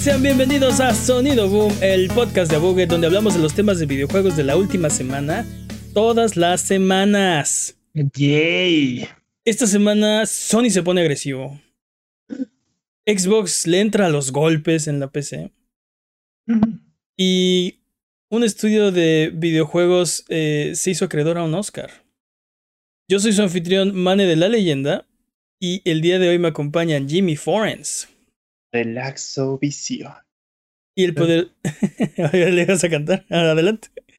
Sean bienvenidos a Sonido Boom, el podcast de Buget donde hablamos de los temas de videojuegos de la última semana, todas las semanas. Yay. Esta semana Sony se pone agresivo. Xbox le entra a los golpes en la PC. Y un estudio de videojuegos eh, se hizo acreedor a un Oscar. Yo soy su anfitrión Mane de la Leyenda y el día de hoy me acompañan Jimmy Forens. Relaxo visión. Y el poder. ¿Le vas a cantar? Adelante.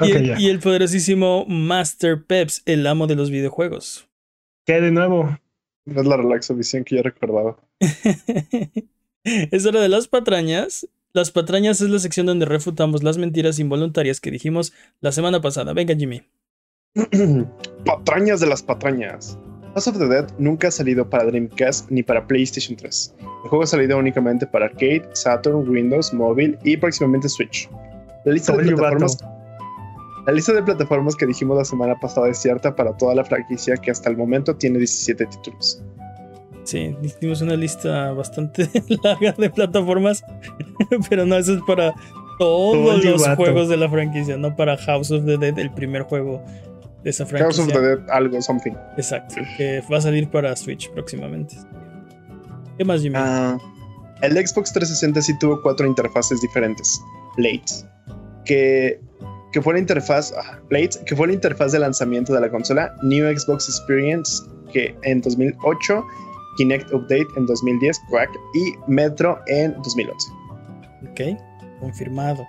y, el, y, el, poderosísimo Master Peps, el amo de los videojuegos. ¿Qué de nuevo? No es la relaxo visión que yo recordaba. es hora de las patrañas. Las patrañas es la sección donde refutamos las mentiras involuntarias que dijimos la semana pasada. Venga, Jimmy. patrañas de las patrañas. House of the Dead nunca ha salido para Dreamcast ni para PlayStation 3. El juego ha salido únicamente para arcade, Saturn, Windows, móvil y próximamente Switch. La lista, de plataformas, la lista de plataformas que dijimos la semana pasada es cierta para toda la franquicia que hasta el momento tiene 17 títulos. Sí, hicimos una lista bastante larga de plataformas, pero no, eso es para todos los juegos de la franquicia, no para House of the Dead, el primer juego de esa franquicia. House of the Dead, algo, something. Exacto, que va a salir para Switch próximamente. ¿Qué más, Jimmy? Uh, el Xbox 360 sí tuvo cuatro interfaces diferentes. Blades, que, que fue la interfaz, ah, Blades, que fue la interfaz de lanzamiento de la consola, New Xbox Experience, que en 2008 Kinect Update en 2010, Quack, y Metro en 2011. Ok, confirmado.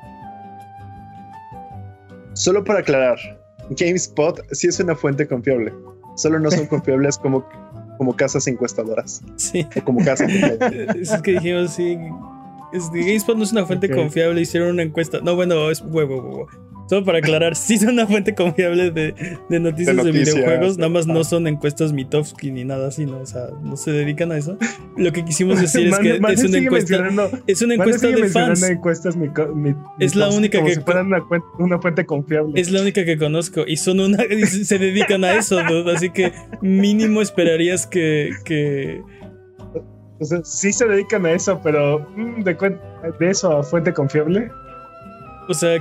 Solo para aclarar, GameSpot sí es una fuente confiable. Solo no son confiables como, como casas encuestadoras. Sí. O como casas. es que dijimos, sí. GameSpot no es una fuente confiable, hicieron una encuesta. No, bueno, es huevo, huevo. Solo para aclarar, sí son una fuente confiable de, de, noticias, de, videojuegos, nada más no son encuestas Mitofsky ni nada así, ¿no? O sea, no se dedican a eso. Lo que quisimos decir es que es una encuesta. Es una encuesta de fans. Encuestas, mi, mi, es la única como que. Si fueran una, una, fuente confiable. Es la única que conozco. Y son una. se dedican a eso, dude, Así que mínimo esperarías que. que o sea, sí se dedican a eso, pero mm, de, de eso a fuente confiable. O sea,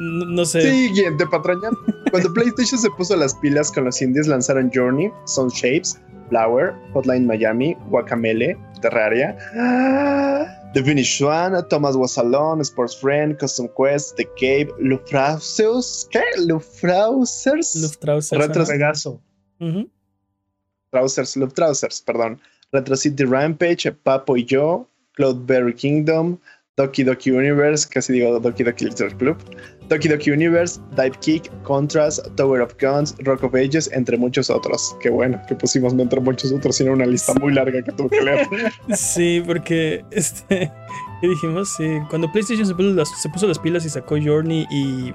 no, sé. Siguiente patraña. Cuando PlayStation se puso las pilas con los indies, lanzaron Journey, Sun Shapes, Flower, Hotline Miami, Guacamele, Terraria, The Finish One, Thomas Was Alone, Sports Friend, Custom Quest, The Cave, Luftrausers, ¿qué? Luftrausers. Luftrausers. Retro Pegaso. Uh Trousers, Luftrausers, perdón. Retro City Rampage, Papo y yo, Cloudberry Kingdom, Doki Doki Universe, casi digo Doki Doki Literature Club, Doki Doki Universe, Dive Kick, Contrast, Tower of Guns, Rock of Ages, entre muchos otros. Qué bueno que pusimos entre muchos otros, sino una lista muy larga que tuve que leer. sí, porque este, ¿qué dijimos? Sí, cuando PlayStation se puso, las, se puso las pilas y sacó Journey y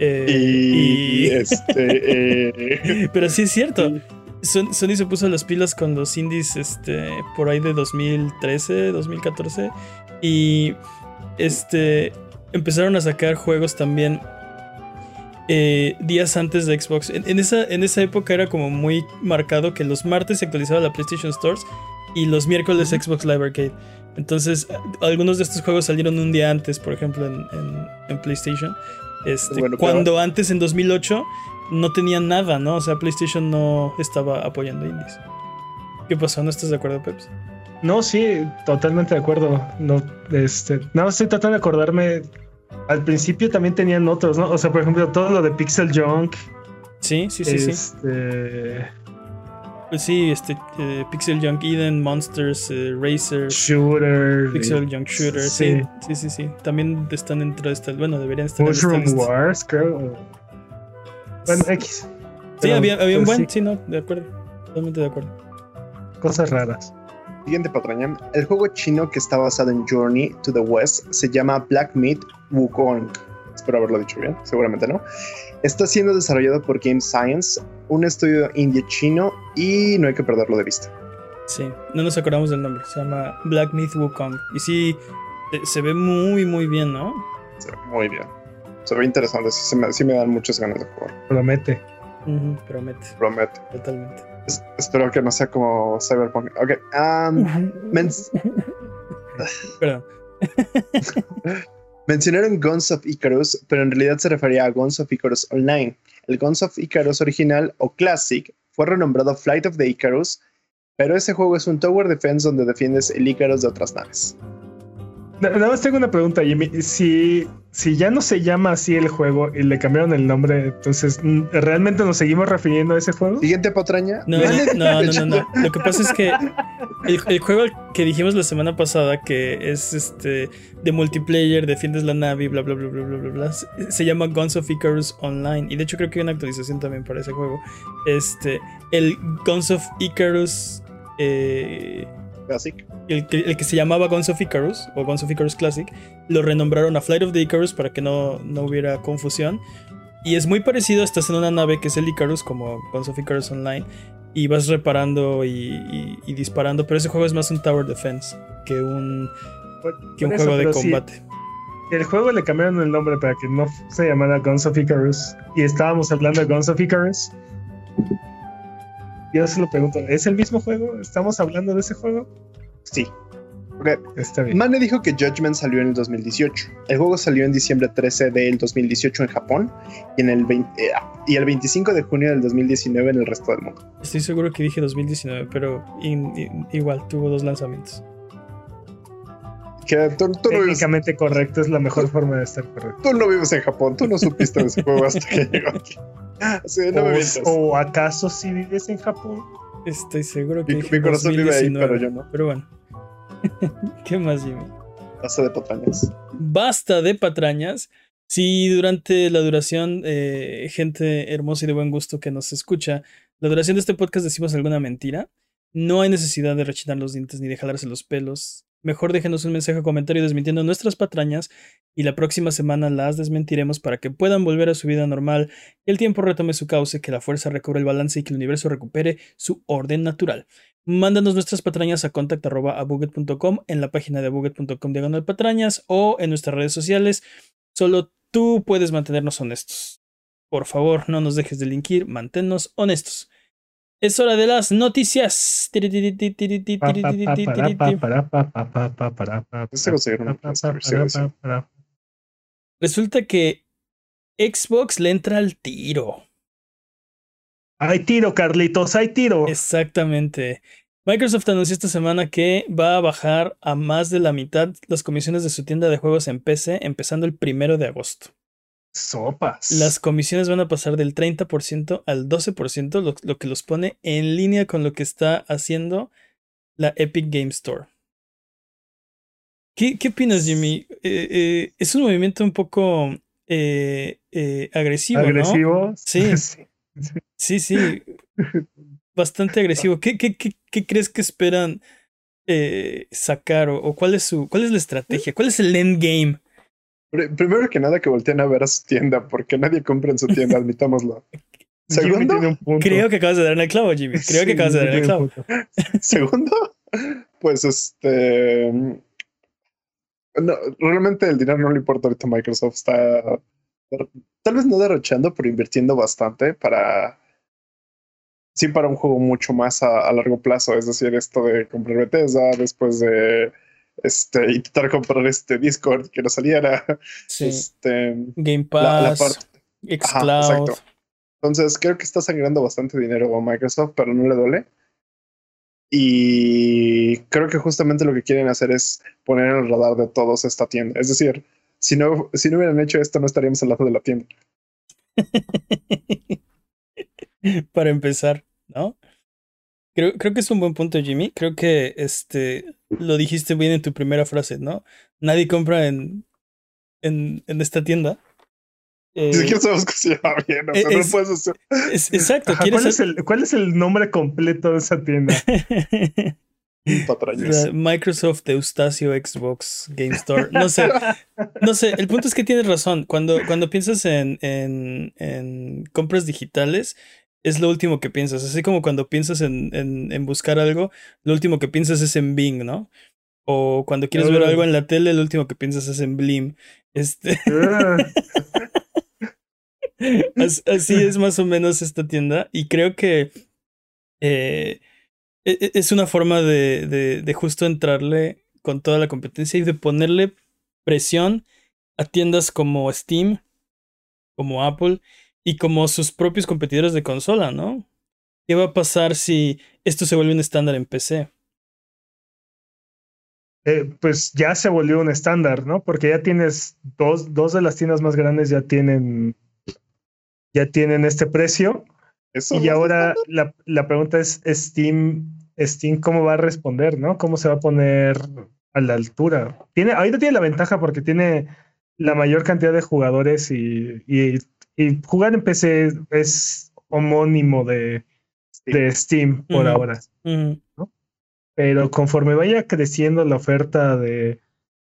eh, y, este. Eh, Pero sí es cierto. Sony se puso las pilas con los indies este, por ahí de 2013, 2014. Y este empezaron a sacar juegos también eh, días antes de Xbox. En, esa, en esa época era como muy marcado que los martes se actualizaba la PlayStation Stores y los miércoles Xbox Live Arcade. Entonces, algunos de estos juegos salieron un día antes, por ejemplo, en, PlayStation. Este, cuando antes, en 2008, no tenían nada, ¿no? O sea, PlayStation no estaba apoyando indies. ¿Qué pasó? ¿No estás de acuerdo, Peps? No, sí, totalmente de acuerdo. No, este, no, estoy tratando de acordarme. Al principio también tenían otros, ¿no? O sea, por ejemplo, todo lo de Pixel Junk. Sí, sí, sí, este... sí. Pues sí, este, eh, Pixel Junk Eden, Monsters, eh, Racer, Shooter, Pixel Junk Shooter, sí. sí, sí, sí, También están dentro de esta, bueno, deberían estar Mushroom Wars, creo. Bueno, X. sí, había, había un buen, sí. no, de acuerdo, totalmente de acuerdo. Cosas raras. Siguiente patraña. El juego chino que está basado en Journey to the West se llama Black Meat Wukong. Espero haberlo dicho bien, seguramente no. Está siendo desarrollado por Game Science, un estudio indie chino, y no hay que perderlo de vista. Sí, no nos acordamos del nombre. Se llama Black Myth Wukong. Y sí, se ve muy, muy bien, ¿no? Se ve muy bien. Se ve interesante. Sí, me, dan muchas ganas de jugar. Promete. Promete, Promete. totalmente. Es- espero que no sea como Cyberpunk. Ok. um, men- Perdón. mencionaron Guns of Icarus, pero en realidad se refería a Guns of Icarus Online. El Guns of Icarus original o Classic fue renombrado Flight of the Icarus, pero ese juego es un Tower Defense donde defiendes el Icarus de otras naves. Na- Nada más tengo una pregunta, Jimmy. Si, si ya no se llama así el juego y le cambiaron el nombre, entonces, mm, ¿realmente nos seguimos refiriendo a ese juego? Siguiente patraña. No, no, no, no, no. Lo que pasa es que el, el juego que dijimos la semana pasada, que es este de multiplayer, defiendes la nave y bla bla bla bla bla bla bla, se, se llama Guns of Icarus Online. Y de hecho creo que hay una actualización también para ese juego. Este, el Guns of Icarus. eh, Classic. el, que- el que se llamaba Guns of Icarus o Guns of Icarus Classic, lo renombraron a Flight of the Icarus para que no, no hubiera confusión. Y es muy parecido, estás en una nave que es el Icarus, como Guns of Icarus Online, y vas reparando y, y- y disparando, pero ese juego es más un Tower Defense que un, que un eso, juego de combate. el juego le cambiaron el nombre para que no se llamara Guns of Icarus y estábamos hablando de Guns of Icarus. Yo se lo pregunto, ¿es el mismo juego? ¿Estamos hablando de ese juego? Sí. Ok. Está bien. Mane dijo que Judgment salió en el 2018. El juego salió en diciembre 13 del 2018 en Japón y, en el 20 eh, y el 25 de junio del 2019 en el resto del mundo. Estoy seguro que dije 2019, pero in- in- igual tuvo dos lanzamientos. Que tú, tú no vives, Técnicamente correcto, es la mejor forma de estar correcto. tú no vives en Japón, tú no supiste de ese juego hasta que llegó aquí. Me o, acaso si vives en Japón? Estoy seguro que Mi, mi corazón vive ahí, 2019, pero yo no. Pero bueno. ¿Qué más, Jimmy? Hace de patrañas. Basta de patrañas. Si durante la duración, eh, gente hermosa y de buen gusto que nos escucha, la duración de este podcast decimos alguna mentira, no hay necesidad de rechinar los dientes ni de jalarse los pelos. Mejor déjenos un mensaje o comentario desmintiendo nuestras patrañas y la próxima semana las desmentiremos para que puedan volver a su vida normal, que el tiempo retome su cauce, que la fuerza recobre el balance y que el universo recupere su orden natural. Mándanos nuestras patrañas a contact.abuget.com en la página de abuget.com diagonal patrañas o en nuestras redes sociales. Solo tú puedes mantenernos honestos. Por favor, no nos dejes delinquir, manténnos honestos. Es hora de las noticias. Resulta que Xbox le entra al tiro. Hay tiro, Carlitos, hay tiro. Exactamente. Microsoft anunció esta semana que va a bajar a más de la mitad las comisiones de su tienda de juegos en PC empezando el primero de agosto. Sopas. Las comisiones van a pasar del 30% al 12%, lo, lo que los pone en línea con lo que está haciendo la Epic Game Store. ¿Qué, qué opinas, Jimmy? Eh, eh, es un movimiento un poco eh, eh, agresivo, ¿no? agresivo. Sí. Sí, sí. Bastante agresivo. ¿Qué, qué, qué, qué crees que esperan sacar? O, o cuál es su. cuál es la estrategia? ¿Cuál es el endgame? Pr- Primero que nada, que volteen a ver a su tienda, porque nadie compra en su tienda, admitámoslo. Segundo, tiene un punto. Creo que acabas de dar en el clavo, Jimmy. Creo que acabas de dar en el clavo. segundo, pues este. No, realmente el dinero no le importa ahorita a Microsoft. Está tal vez no derrochando, pero invirtiendo bastante para. Sí, para un juego mucho más a, a largo plazo. Es decir, esto de comprar Bethesda, después de este, intentar comprar este Discord que no saliera. Sí. Este, Game la, la Pass. Xcloud. exacto. Entonces creo que está sangrando bastante dinero a Microsoft, pero no le duele. Y creo que justamente lo que quieren hacer es poner en el radar de todos esta tienda. Es decir, si no, si no hubieran hecho esto, no estaríamos al lado de la tienda. Para empezar, ¿no? Creo, creo que es un buen punto, Jimmy. Creo que este lo dijiste bien en tu primera frase, ¿no? Nadie compra en, en, en esta tienda. Ni Eh, siquiera sabemos que se llama bien. O sea, no puedes hacer. es- exacto, Ajá, ¿quieres ¿cuál, es el, cuál es el nombre completo de esa tienda? Microsoft Eustacio Xbox Game Store. No sé. No sé. El punto es que tienes razón. Cuando, cuando piensas en, en, en compras digitales, es lo último que piensas. Así como cuando piensas en, en, en buscar algo, lo último que piensas es en Bing, ¿no? O cuando quieres ver algo en la tele, lo último que piensas es en Blim. Este, Ah, Así es más o menos esta tienda. Y creo que eh, e, e, es una forma de, de, de, justo entrarle con toda la competencia y de ponerle presión a tiendas como Steam, como Apple y como sus propios competidores de consola, ¿no? ¿Qué va a pasar si esto se vuelve un estándar en PC? Eh, pues ya se volvió un estándar, ¿no? Porque ya tienes dos, dos de las tiendas más grandes ya tienen, ya tienen este precio. y ahora la, la, pregunta es Steam, Steam, ¿cómo va a responder, no? ¿Cómo se va a poner a la altura? Tiene, ahorita tiene la ventaja porque tiene la mayor cantidad de jugadores y, y, y jugar en PC es homónimo de, de Steam por ahora. ¿no? Pero conforme vaya creciendo la oferta de,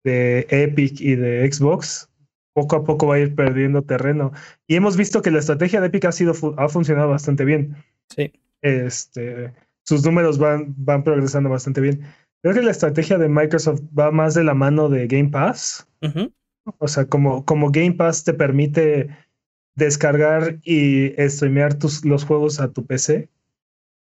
de Epic y de Xbox, poco a poco va a ir perdiendo terreno. Y hemos visto que la estrategia de Epic ha, sido, ha funcionado bastante bien. Sí. Este, sus números van, van progresando bastante bien. Creo que la estrategia de Microsoft va más de la mano de Game Pass. O sea, como, como Game Pass te permite descargar y streamear tus, los juegos a tu PC.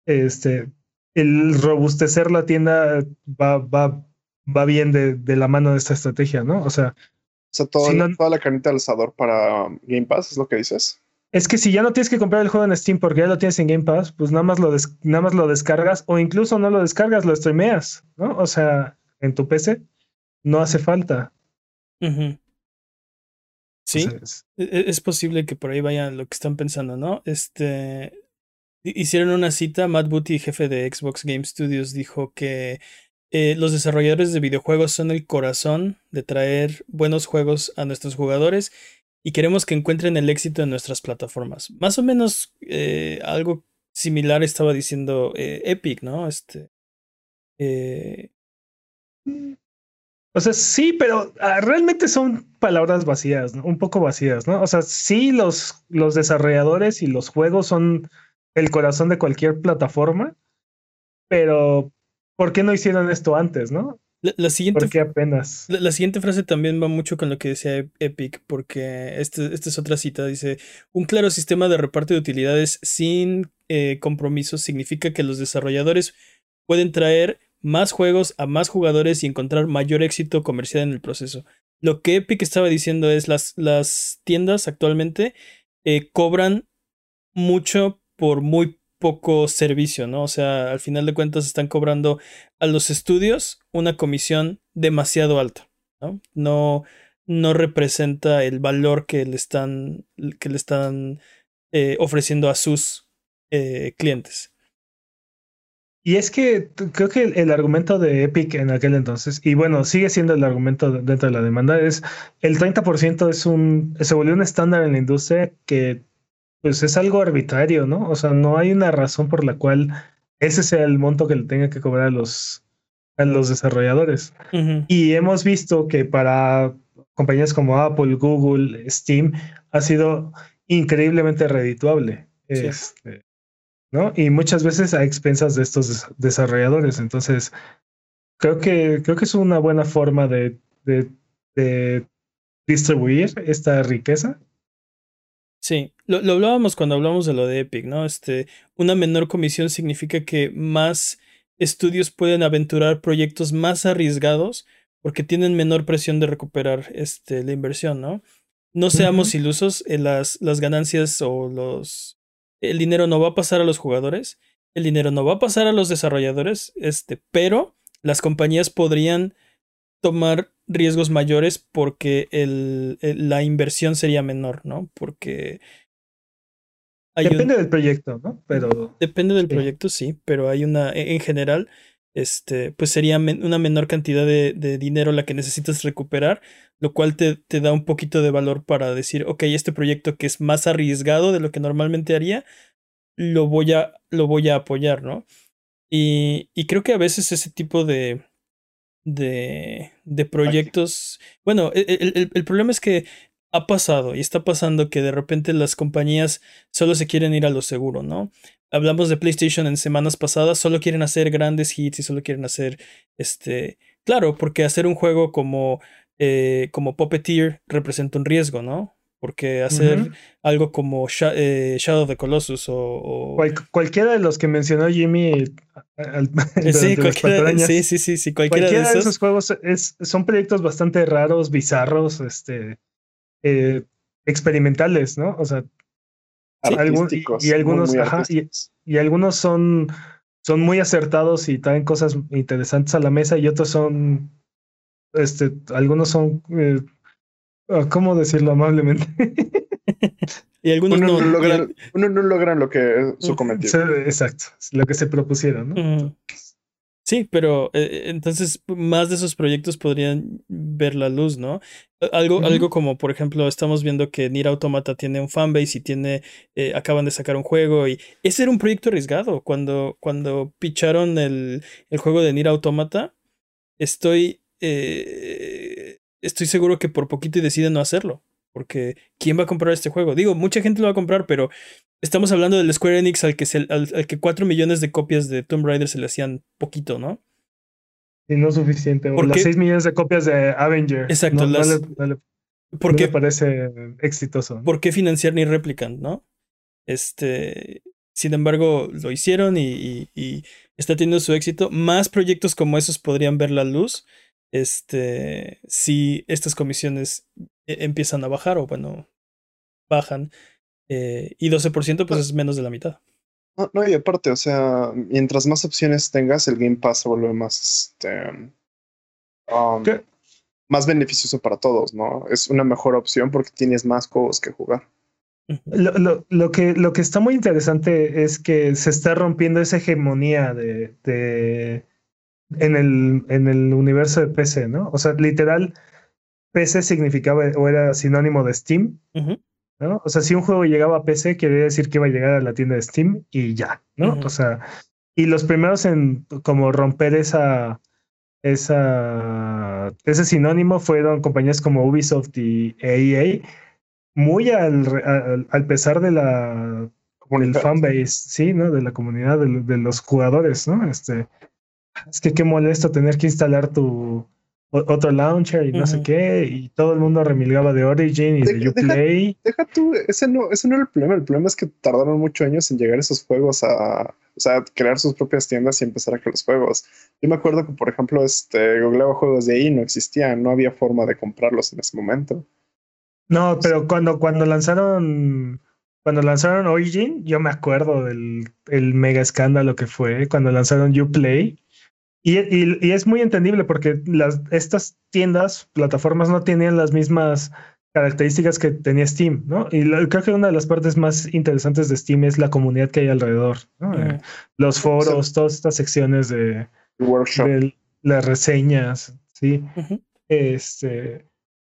Este, el robustecer la tienda va, va, va bien de, de, la mano de esta estrategia, ¿no? O sea, o sea todo, toda la carnita al asador para Game Pass, ¿es lo que dices? Es que si ya no tienes que comprar el juego en Steam porque ya lo tienes en Game Pass, pues nada más lo, nada más lo descargas o incluso no lo descargas, lo streameas, ¿no? O sea, en tu PC no hace falta. Sí, Entonces, e, e, es posible que por ahí vaya lo que están pensando, ¿no? Este, hicieron una cita, Matt Booty, jefe de Xbox Game Studios, dijo que eh, los desarrolladores de videojuegos son el corazón de traer buenos juegos a nuestros jugadores y queremos que encuentren el éxito en nuestras plataformas. Más o menos eh, algo similar estaba diciendo eh, Epic, ¿no? Este. O sea, sí, pero ah, realmente son palabras vacías, ¿no? un poco vacías, ¿no? O sea, sí, los, los desarrolladores y los juegos son el corazón de cualquier plataforma, pero ¿por qué no hicieron esto antes, no? La, siguiente, ¿Por qué apenas? La, siguiente frase también va mucho con lo que decía Epic, porque este, esta es otra cita. Dice: Un claro sistema de reparto de utilidades sin eh, compromisos significa que los desarrolladores pueden traer más juegos a más jugadores y encontrar mayor éxito comercial en el proceso. Lo que Epic estaba diciendo es las, las tiendas actualmente eh, cobran mucho por muy poco servicio, ¿no? O sea, al final de cuentas están cobrando a los estudios una comisión demasiado alta, ¿no? No, no representa el valor que le están, que le están eh, ofreciendo a sus eh, clientes. Y es que creo que el, argumento de Epic en aquel entonces, y bueno, sigue siendo el argumento dentro de la demanda, es el 30% es un, se volvió un estándar en la industria que pues es algo arbitrario, ¿no? O sea, no hay una razón por la cual ese sea el monto que le tenga que cobrar a los, a los desarrolladores. Y hemos visto que para compañías como Apple, Google, Steam, ha sido increíblemente redituable. Este, ¿no? Y muchas veces a expensas de estos desarrolladores. Entonces, creo que, creo que es una buena forma de, de, de distribuir esta riqueza Sí, lo, lo, hablábamos cuando hablamos de lo de Epic, ¿no? Este, una menor comisión significa que más estudios pueden aventurar proyectos más arriesgados porque tienen menor presión de recuperar este, la inversión, ¿no? No seamos ilusos, las, las ganancias o los... El dinero no va a pasar a los jugadores, el dinero no va a pasar a los desarrolladores, este, pero las compañías podrían tomar riesgos mayores porque el, la inversión sería menor, ¿no? Porque... Depende del proyecto, ¿no? Pero... Depende del proyecto, sí, pero hay una, e, en general, este, pues sería una menor cantidad de, de, dinero la que necesitas recuperar, lo cual te, te, da un poquito de valor para decir, ok, este proyecto que es más arriesgado de lo que normalmente haría, lo voy a, lo voy a apoyar, ¿no? Y, y creo que a veces ese tipo de, de, de proyectos. Bueno, e, e, el, el, problema es que ha pasado y está pasando que de repente las compañías solo se quieren ir a lo seguro, ¿no? Hablamos de PlayStation en semanas pasadas, solo quieren hacer grandes hits y solo quieren hacer este. Claro, porque hacer un juego como, eh, como Puppeteer representa un riesgo, ¿no? Porque hacer algo como eh, Shadow of the Colossus o. cualquiera de los que mencionó Jimmy. sí, sí, sí, sí, sí, cualquiera, de, esos. juegos es, son proyectos bastante raros, bizarros, este, eh, experimentales, ¿no? O sea, y, algunos, y, algunos son, son muy acertados y traen cosas interesantes a la mesa y otros son, este, algunos son, eh, ah, ¿cómo decirlo amablemente? y algunos no, logran, uno no logran lo que su cometido. Exacto, lo que se propusieron, ¿no? Sí, pero eh, entonces más de esos proyectos podrían ver la luz, ¿no? Algo, algo como, por ejemplo, estamos viendo que Nier Automata tiene un fanbase y tiene, eh, acaban de sacar un juego y ese era un proyecto arriesgado. Cuando, cuando picharon el, el juego de Nier Automata, estoy, eh, estoy seguro que por poquito deciden no hacerlo. Porque ¿quién va a comprar este juego? Digo, mucha gente lo va a comprar, pero estamos hablando del Square Enix al que, se, al, que 4 millones de copias de Tomb Raider se le hacían poquito, ¿no? Y no suficiente. O las 6 millones de copias de Avenger. Exacto. No, las, ¿Por qué parece exitoso? ¿Por qué financiar ni Replicant, no? Este. Sin embargo, lo hicieron y, y, está teniendo su éxito. Más proyectos como esos podrían ver la luz. Este. Si estas comisiones e, empiezan a bajar o bueno, bajan. Eh, y 12% pues es menos de la mitad. No, no, y aparte, o sea, mientras más opciones tengas, el Game Pass se vuelve más, este, um, más beneficioso para todos, ¿no? Es una mejor opción porque tienes más juegos que jugar. Lo, lo, lo, que, lo que está muy interesante es que se está rompiendo esa hegemonía de, de en, el, en el universo de PC, ¿no? O sea, literal, PC significaba o era sinónimo de Steam. ¿No? O sea, si un juego llegaba a PC, quiere decir que iba a llegar a la tienda de Steam y ya, ¿no? O sea, y los primeros en como romper esa, esa, ese sinónimo fueron compañías como Ubisoft y EA, muy al, al, pesar de la del fanbase, sí, ¿no? De la comunidad de, de los jugadores, ¿no? Este, es que qué molesto tener que instalar tu otro launcher y no sé qué, y todo el mundo remilgaba de Origin y de Uplay. Deja, tú, ese no, ese no era el problema, el problema es que tardaron muchos años en llegar esos juegos a, o sea, crear sus propias tiendas y empezar a crear los juegos. Yo me acuerdo que, por ejemplo, este, googleaba juegos de ahí, no existían, no había forma de comprarlos en ese momento. No, pero cuando, cuando lanzaron cuando lanzaron Origin, yo me acuerdo del el mega escándalo que fue cuando lanzaron Uplay y, y, es muy entendible porque las, estas tiendas, plataformas no tenían las mismas características que tenía Steam, ¿no? Y creo que una de las partes más interesantes de Steam es la comunidad que hay alrededor, eh, los foros, todas estas secciones de, las reseñas, ¿sí? Este,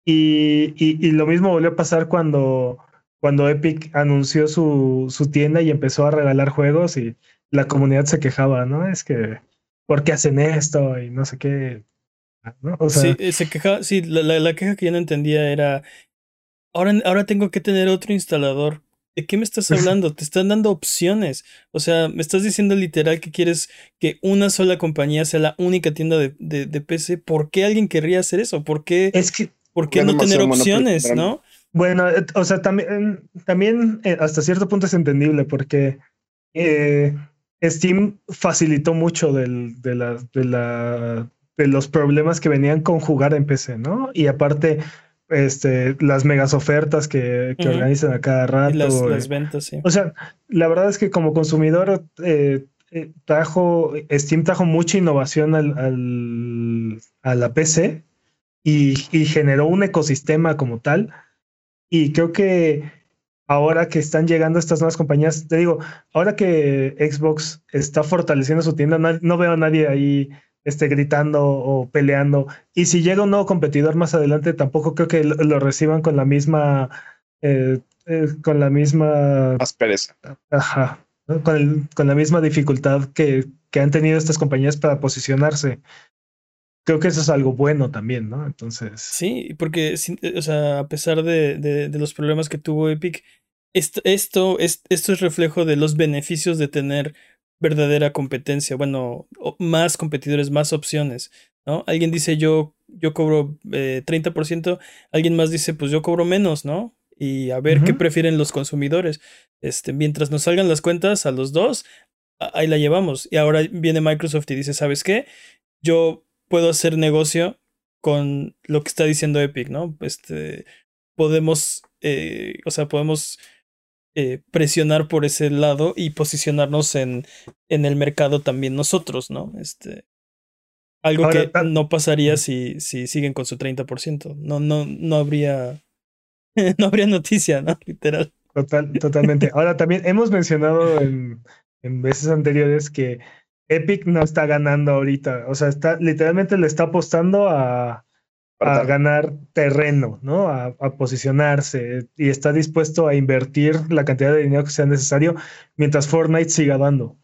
y, y, lo mismo volvió a pasar cuando, cuando Epic anunció su, su tienda y empezó a regalar juegos y la comunidad se quejaba, ¿no? Es que ¿por qué hacen esto? Y no sé qué. sí, eh, se queja, sí, la, queja que yo no entendía era, ahora, ahora tengo que tener otro instalador. ¿De qué me estás hablando? Te están dando opciones. O sea, me estás diciendo literal que quieres que una sola compañía sea la única tienda de, de, PC. ¿Por qué alguien querría hacer eso? ¿Por qué, es que, ¿por qué no tener opciones, no? Bueno, eh, o sea, también, también eh, hasta cierto punto es entendible porque eh, Steam facilitó mucho del, de, la, de, la, de los problemas que venían con jugar en PC, ¿no? Y aparte, este, las megas ofertas que, que organizan a cada rato. las, ventas, sí. O sea, la verdad es que como consumidor eh, eh, trajo, Steam trajo mucha innovación al, al, a la PC y, y generó un ecosistema como tal. Y creo que ahora que están llegando estas nuevas compañías, te digo, ahora que Xbox está fortaleciendo su tienda, no, veo a nadie ahí este, gritando o peleando. Y si llega un nuevo competidor más adelante, tampoco creo que lo, reciban con la misma, eh, eh, con la misma aspereza. Ajá. Con, con, la misma dificultad que, que han tenido estas compañías para posicionarse creo que eso es algo bueno también, ¿no? Entonces. Sí, porque, o sea, a pesar de, de, de los problemas que tuvo Epic, esto, esto, es, esto es reflejo de los beneficios de tener verdadera competencia, bueno, más competidores, más opciones, ¿no? Alguien dice yo, yo cobro eh, 30%, alguien más dice pues yo cobro menos, ¿no? y a ver qué prefieren los consumidores. Este, mientras nos salgan las cuentas a los dos, ahí la llevamos. Y ahora viene Microsoft y dice, ¿sabes qué? Yo puedo hacer negocio con lo que está diciendo Epic, ¿no? Este, podemos, eh, o sea, podemos eh, presionar por ese lado y posicionarnos en, en el mercado también nosotros, ¿no? Este, algo que no pasaría si, si siguen con su 30%. No, no, no habría, no habría noticia, ¿no? Literal. Total, totalmente. Ahora también hemos mencionado en, en veces anteriores que Epic no está ganando ahorita. O sea, está, literalmente le está apostando a, a ganar terreno, ¿no? A, posicionarse y está dispuesto a invertir la cantidad de dinero que sea necesario mientras Fortnite siga dando,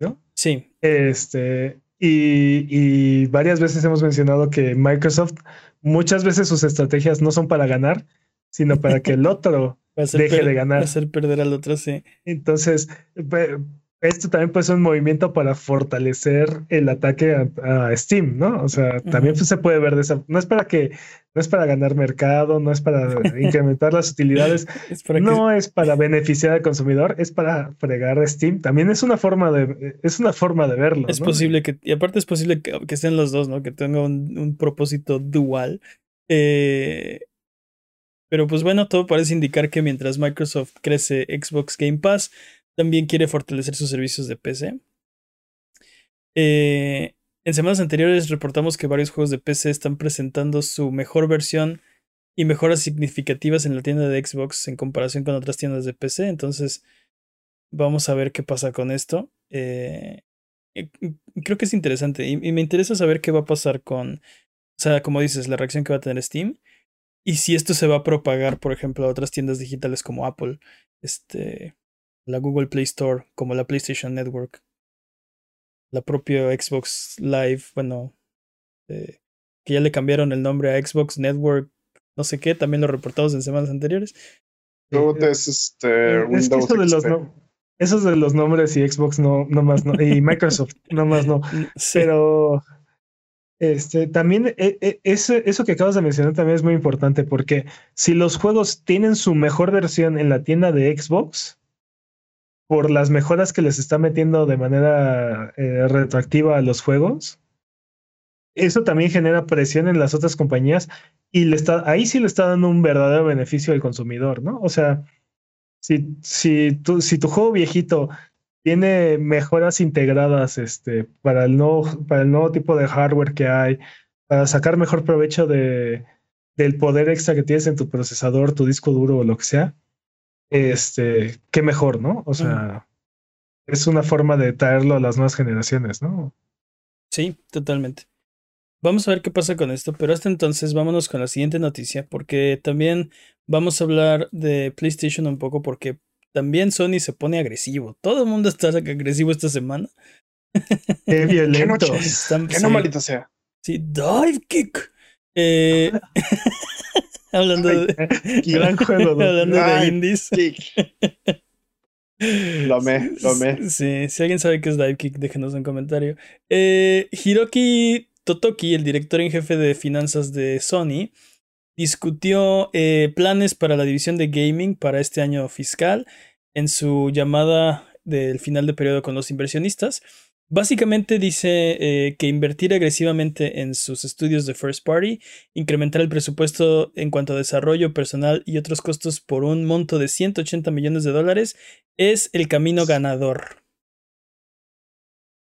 ¿no? Sí. Este, y, y varias veces hemos mencionado que Microsoft, muchas veces sus estrategias no son para ganar, sino para que el otro deje de ganar. Hacer perder al otro, sí. Entonces, esto también puede ser un movimiento para fortalecer el ataque a, Steam, ¿no? O sea, también se puede ver de esa. No es para que, no es para ganar mercado, no es para incrementar las utilidades, no es para beneficiar al consumidor, es para fregar a Steam. También es una forma de, es una forma de verlo. Es posible que, y aparte es posible que, que estén los dos, ¿no? Que tenga un, un propósito dual. Eh, pero pues bueno, todo parece indicar que mientras Microsoft crece Xbox Game Pass, también quiere fortalecer sus servicios de PC. Eh, en semanas anteriores reportamos que varios juegos de PC están presentando su mejor versión y mejoras significativas en la tienda de Xbox en comparación con otras tiendas de PC. Entonces, vamos a ver qué pasa con esto. Eh, creo que es interesante y, y, me interesa saber qué va a pasar con, o sea, como dices, la reacción que va a tener Steam y si esto se va a propagar, por ejemplo, a otras tiendas digitales como Apple. Este, la Google Play Store, como la PlayStation Network, la propia Xbox Live, bueno, eh, que ya le cambiaron el nombre a Xbox Network, no sé qué, también lo reportamos en semanas anteriores. es este Windows eso de los esos de los nombres y Xbox no, no más no, y Microsoft no más no. Pero este también e, e, eso que acabas de mencionar también es muy importante porque si los juegos tienen su mejor versión en la tienda de Xbox, por las mejoras que les está metiendo de manera eh, retroactiva a los juegos, eso también genera presión en las otras compañías y le está, ahí sí le está dando un verdadero beneficio al consumidor, ¿no? O sea, si, si, tu, si tu juego viejito tiene mejoras integradas este, para, el nuevo, para el nuevo tipo de hardware que hay, para sacar mejor provecho de, del poder extra que tienes en tu procesador, tu disco duro o lo que sea, este, qué mejor, ¿no? O sea, es una forma de traerlo a las nuevas generaciones, ¿no? Sí, totalmente. Vamos a ver qué pasa con esto, pero hasta entonces vámonos con la siguiente noticia, porque también vamos a hablar de PlayStation un poco, porque también Sony se pone agresivo. Todo el mundo está agresivo esta semana. Qué violento. Qué no maldito sea. Sí, dive kick. Eh, hablando de, gran juego, hablando de indies. Lo amé, lo amé. Sí, si alguien sabe qué es Dive Kick, déjenos un comentario. Eh, Hiroki Totoki, el director en jefe de finanzas de Sony, discutió eh, planes para la división de gaming para este año fiscal en su llamada del final de periodo con los inversionistas. Básicamente dice eh, que invertir agresivamente en sus estudios de first party, incrementar el presupuesto en cuanto a desarrollo personal y otros costos por un monto de 180 millones de dólares es el camino ganador.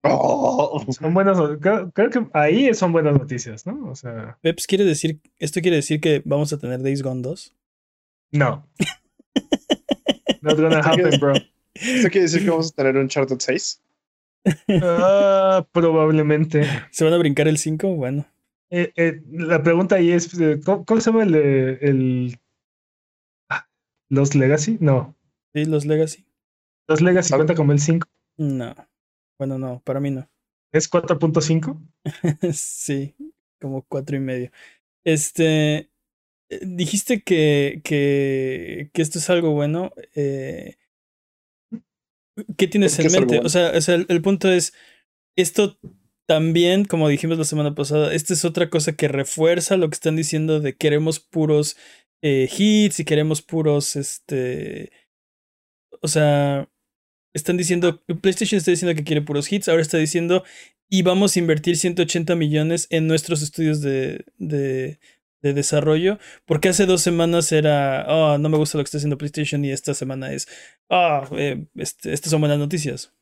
Oh. Son buenas, creo, que ahí son buenas noticias, ¿no? O sea. Peps quiere decir, esto quiere decir que vamos a tener Days Gone 2. No. Not gonna happen, bro. ¿Esto quiere decir que vamos a tener un Charted 6? Ah, probablemente. ¿Se van a brincar el 5? Bueno. Eh, eh, la pregunta ahí es, eh, ¿cómo, se llama el, el... Ah, ¿Los Legacy? No. Sí, los Legacy. ¿Los Legacy cuenta como el 5? No. Bueno, no, para mí no. ¿Es 4.5? sí, como cuatro y medio. Este, dijiste que, que, que esto es algo bueno. Eh, ¿Qué tienes en mente? O sea, el, punto es, esto también, como dijimos la semana pasada, esta es otra cosa que refuerza lo que están diciendo de queremos puros eh, hits, si queremos puros, este, o sea, están diciendo, PlayStation está diciendo que quiere puros hits, ahora está diciendo, y vamos a invertir 180 millones en nuestros estudios de, de, de desarrollo, porque hace dos semanas era, oh, no me gusta lo que está haciendo PlayStation, y esta semana es, ah, este, estas son buenas noticias.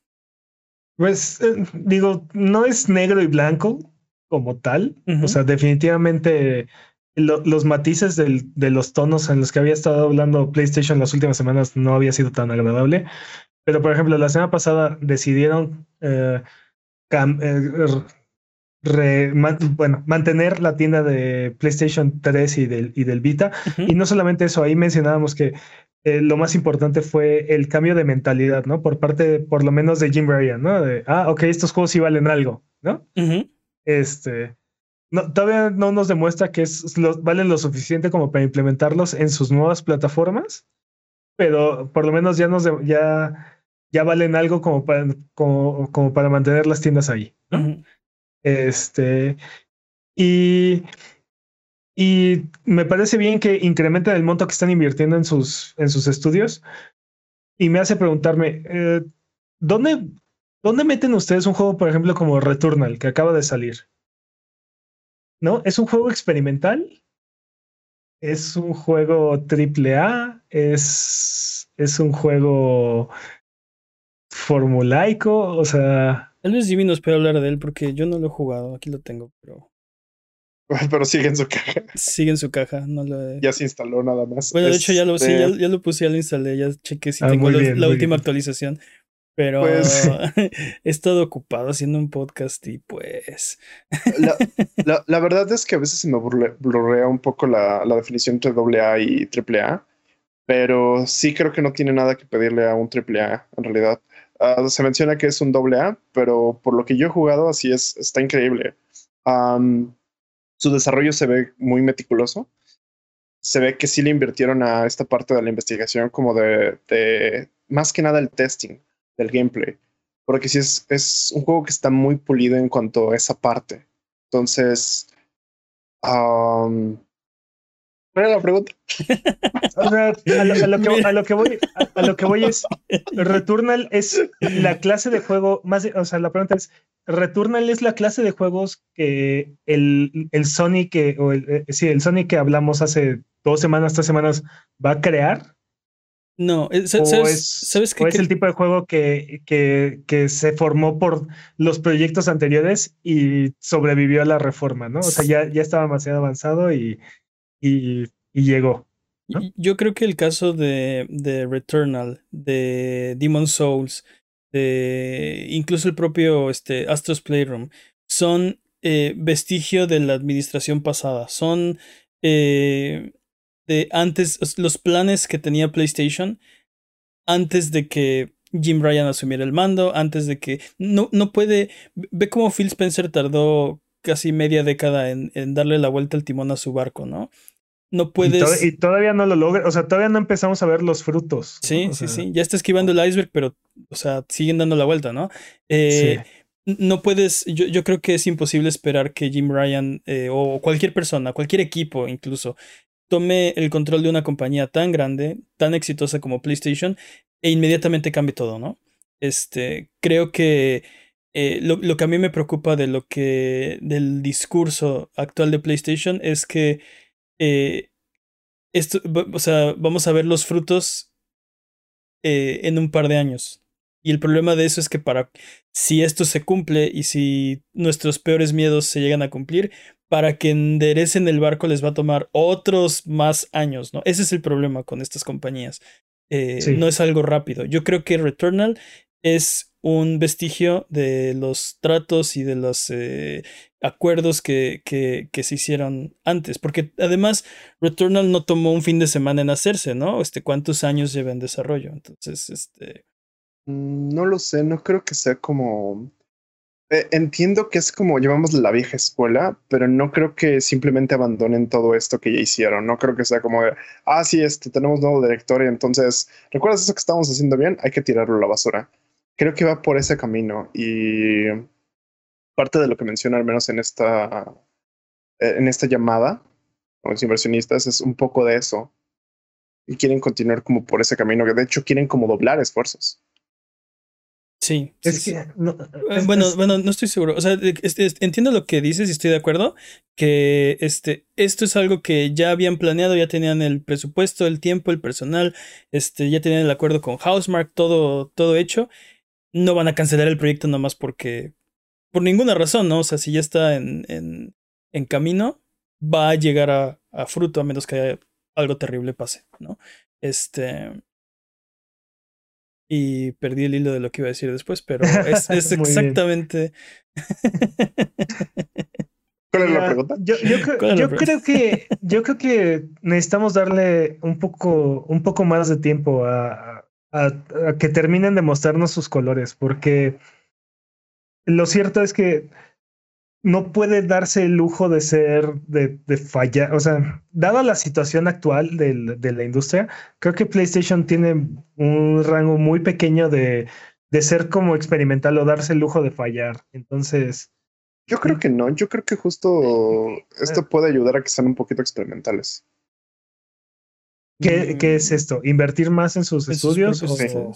Pues eh, digo, no es negro y blanco como tal, o sea, definitivamente los matices de los tonos en los que había estado hablando PlayStation las últimas semanas no había sido tan agradable. Pero, por ejemplo, la semana pasada decidieron eh, bueno, mantener la tienda de PlayStation 3 y del, y del Vita. Y no solamente eso, ahí mencionábamos que eh, lo más importante fue el cambio de mentalidad, ¿no? Por parte, por lo menos, de Jim Ryan, ¿no? De, ah, ok, estos juegos sí valen algo, ¿no? Este no, todavía no nos demuestra que es, valen lo suficiente como para implementarlos en sus nuevas plataformas, pero por lo menos ya nos ya, ya valen algo como para, como, como para mantener las tiendas ahí. Este y, y me parece bien que incrementen el monto que están invirtiendo en sus, en sus estudios. Y me hace preguntarme, eh, ¿dónde, ¿dónde meten ustedes un juego, por ejemplo, como Returnal, que acaba de salir? ¿no? Es un juego experimental, es un juego triple A, es, es un juego formulaico, o sea... Tal vez Jimmy nos puede hablar de él porque yo no lo he jugado, aquí lo tengo, pero... Pero sigue en su caja. Sigue en su caja, no lo Ya se instaló nada más. Bueno, de hecho ya lo, sí, ya, este lo puse, ya lo instalé, ya chequé si ah, tengo la última actualización. Pero pues, he estado ocupado haciendo un podcast y pues... La, la, verdad es que a veces se me blurrea un poco la, la, definición entre AA y AAA, pero sí creo que no tiene nada que pedirle a un AAA en realidad. Ah, se menciona que es un AA, pero por lo que yo he jugado así es, está increíble. su desarrollo se ve muy meticuloso. Se ve que sí le invirtieron a esta parte de la investigación como de, más que nada el testing del gameplay. Porque sí es, es un juego que está muy pulido en cuanto a esa parte. Entonces, um, ¿Cuál era la pregunta? a, lo, que, a, lo, que, voy, a, lo que voy es, Returnal es la clase de juego más, o sea, la pregunta es, Returnal es la clase de juegos que el, el Sony que, o el, eh, sí, el Sony que hablamos hace dos semanas, tres semanas, va a crear. No, eh, ¿sabes, es, el tipo de juego que, que, que, se formó por los proyectos anteriores y sobrevivió a la reforma, ¿no? O sea, ya, ya estaba demasiado avanzado y, y, llegó. Yo creo que el caso de, de Returnal, de Demon Souls, de incluso el propio este, Astro's Playroom, son eh, vestigio de la administración pasada. Son eh, de antes, los planes que tenía PlayStation antes de que Jim Ryan asumiera el mando, antes de que no, no puede, ve cómo Phil Spencer tardó casi media década en, en darle la vuelta al timón a su barco, ¿no? No puedes. Y, todavía no lo logra, o sea, todavía no empezamos a ver los frutos. Sí, sí, sí. Ya está esquivando el iceberg, pero, o sea, siguen dando la vuelta, ¿no? Eh, no puedes, yo, yo, creo que es imposible esperar que Jim Ryan eh, o cualquier persona, cualquier equipo incluso, tome el control de una compañía tan grande, tan exitosa como PlayStation, e inmediatamente cambie todo, ¿no? Este, creo que eh, lo, lo, que a mí me preocupa de lo que, del discurso actual de PlayStation es que eh, esto, o sea, vamos a ver los frutos eh, en un par de años. Y el problema de eso es que para si esto se cumple y si nuestros peores miedos se llegan a cumplir, para que enderecen el barco les va a tomar otros más años, ¿no? Ese es el problema con estas compañías. Eh, no es algo rápido. Yo creo que Returnal es un vestigio de los tratos y de los eh, acuerdos que, que, se hicieron antes. Porque además, Returnal no tomó un fin de semana en hacerse, ¿no? Este, ¿Cuántos años lleva en desarrollo? Entonces, este. Mm, no lo sé, no creo que sea como eh, entiendo que es como llevamos la vieja escuela, pero no creo que simplemente abandonen todo esto que ya hicieron. No creo que sea como, ah, sí, este, tenemos nuevo director y entonces, ¿recuerdas eso que estábamos haciendo bien? Hay que tirarlo a la basura. Creo que va por ese camino y parte de lo que menciona, al menos en esta, eh, en esta llamada, con los inversionistas es un poco de eso. Y quieren continuar como por ese camino, que de hecho quieren como doblar esfuerzos. Sí. Es sí, que, sí. no, Eh, es- bueno, es- bueno, no estoy seguro. O sea, este, este, entiendo lo que dices y estoy de acuerdo. Que este, esto es algo que ya habían planeado, ya tenían el presupuesto, el tiempo, el personal, este, ya tenían el acuerdo con Housemark, todo, todo hecho. No van a cancelar el proyecto nomás porque. Por ninguna razón, ¿no? O sea, si ya está en, en, en camino, va a llegar a, a fruto a menos que algo terrible pase, ¿no? Este. Y perdí el hilo de lo que iba a decir después, pero es, exactamente. ¿Cuál es la Mira, pregunta? Yo, yo creo- ¿Cuál es la yo creo que yo creo que necesitamos darle un poco, un poco más de tiempo a, a- a que terminen de mostrarnos sus colores, porque lo cierto es que no puede darse el lujo de ser, de, de fallar. O sea, dada la situación actual del- de la industria, creo que PlayStation tiene un rango muy pequeño de, de ser como experimental o darse el lujo de fallar. Entonces, Yo creo que no, yo creo que justo esto puede ayudar a que sean un poquito experimentales. ¿Qué, qué es esto? ¿Invertir más en sus en estudios? o-.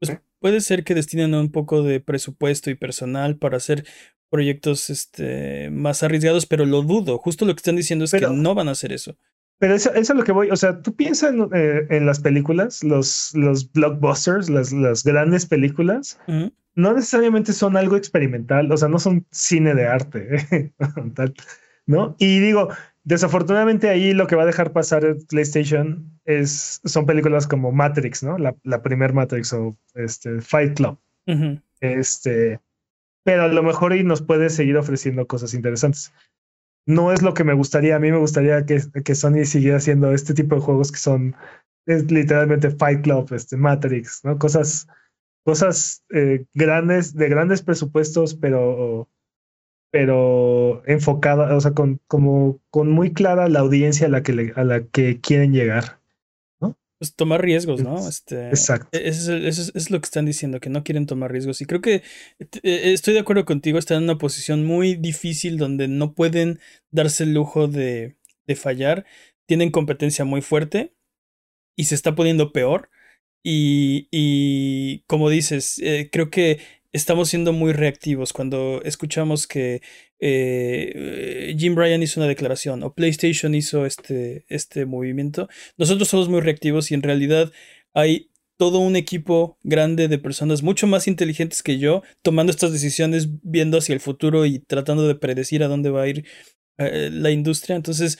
Pues puede ser que destinen un poco de presupuesto y personal para hacer proyectos este, más arriesgados, pero lo dudo. Justo lo que están diciendo es Pero- que no van a hacer eso. Pero eso, eso es lo que voy. O sea, tú piensas en, eh, en las películas, los, los blockbusters, las, las grandes películas, no necesariamente son algo experimental, o sea, no son cine de arte, ¿no? Y digo, desafortunadamente ahí lo que va a dejar pasar el PlayStation es, son películas como Matrix, ¿no? La, la primer Matrix o este, Fight Club. Este, pero a lo mejor y nos puede seguir ofreciendo cosas interesantes. No es lo que me gustaría. A mí me gustaría que, que Sony siguiera haciendo este tipo de juegos que son es literalmente Fight Club, este, Matrix, ¿no? Cosas, cosas eh, grandes, de grandes presupuestos, pero, pero enfocada, o sea, con, como, con muy clara la audiencia a la que, le- a la que quieren llegar. Pues tomar riesgos, ¿no? Es- Este, exacto. e- Eso es, eso es- es lo que están diciendo, que no quieren tomar riesgos. Y creo que eh, estoy de acuerdo contigo, están en una posición muy difícil donde no pueden darse el lujo de, de fallar. Tienen competencia muy fuerte y se está poniendo peor. Y, y como dices, eh, creo que estamos siendo muy reactivos cuando escuchamos que eh, Jim Bryan hizo una declaración o PlayStation hizo este, este movimiento. Nosotros somos muy reactivos y en realidad hay todo un equipo grande de personas mucho más inteligentes que yo tomando estas decisiones, viendo hacia el futuro y tratando de predecir a dónde va a ir eh, la industria. Entonces,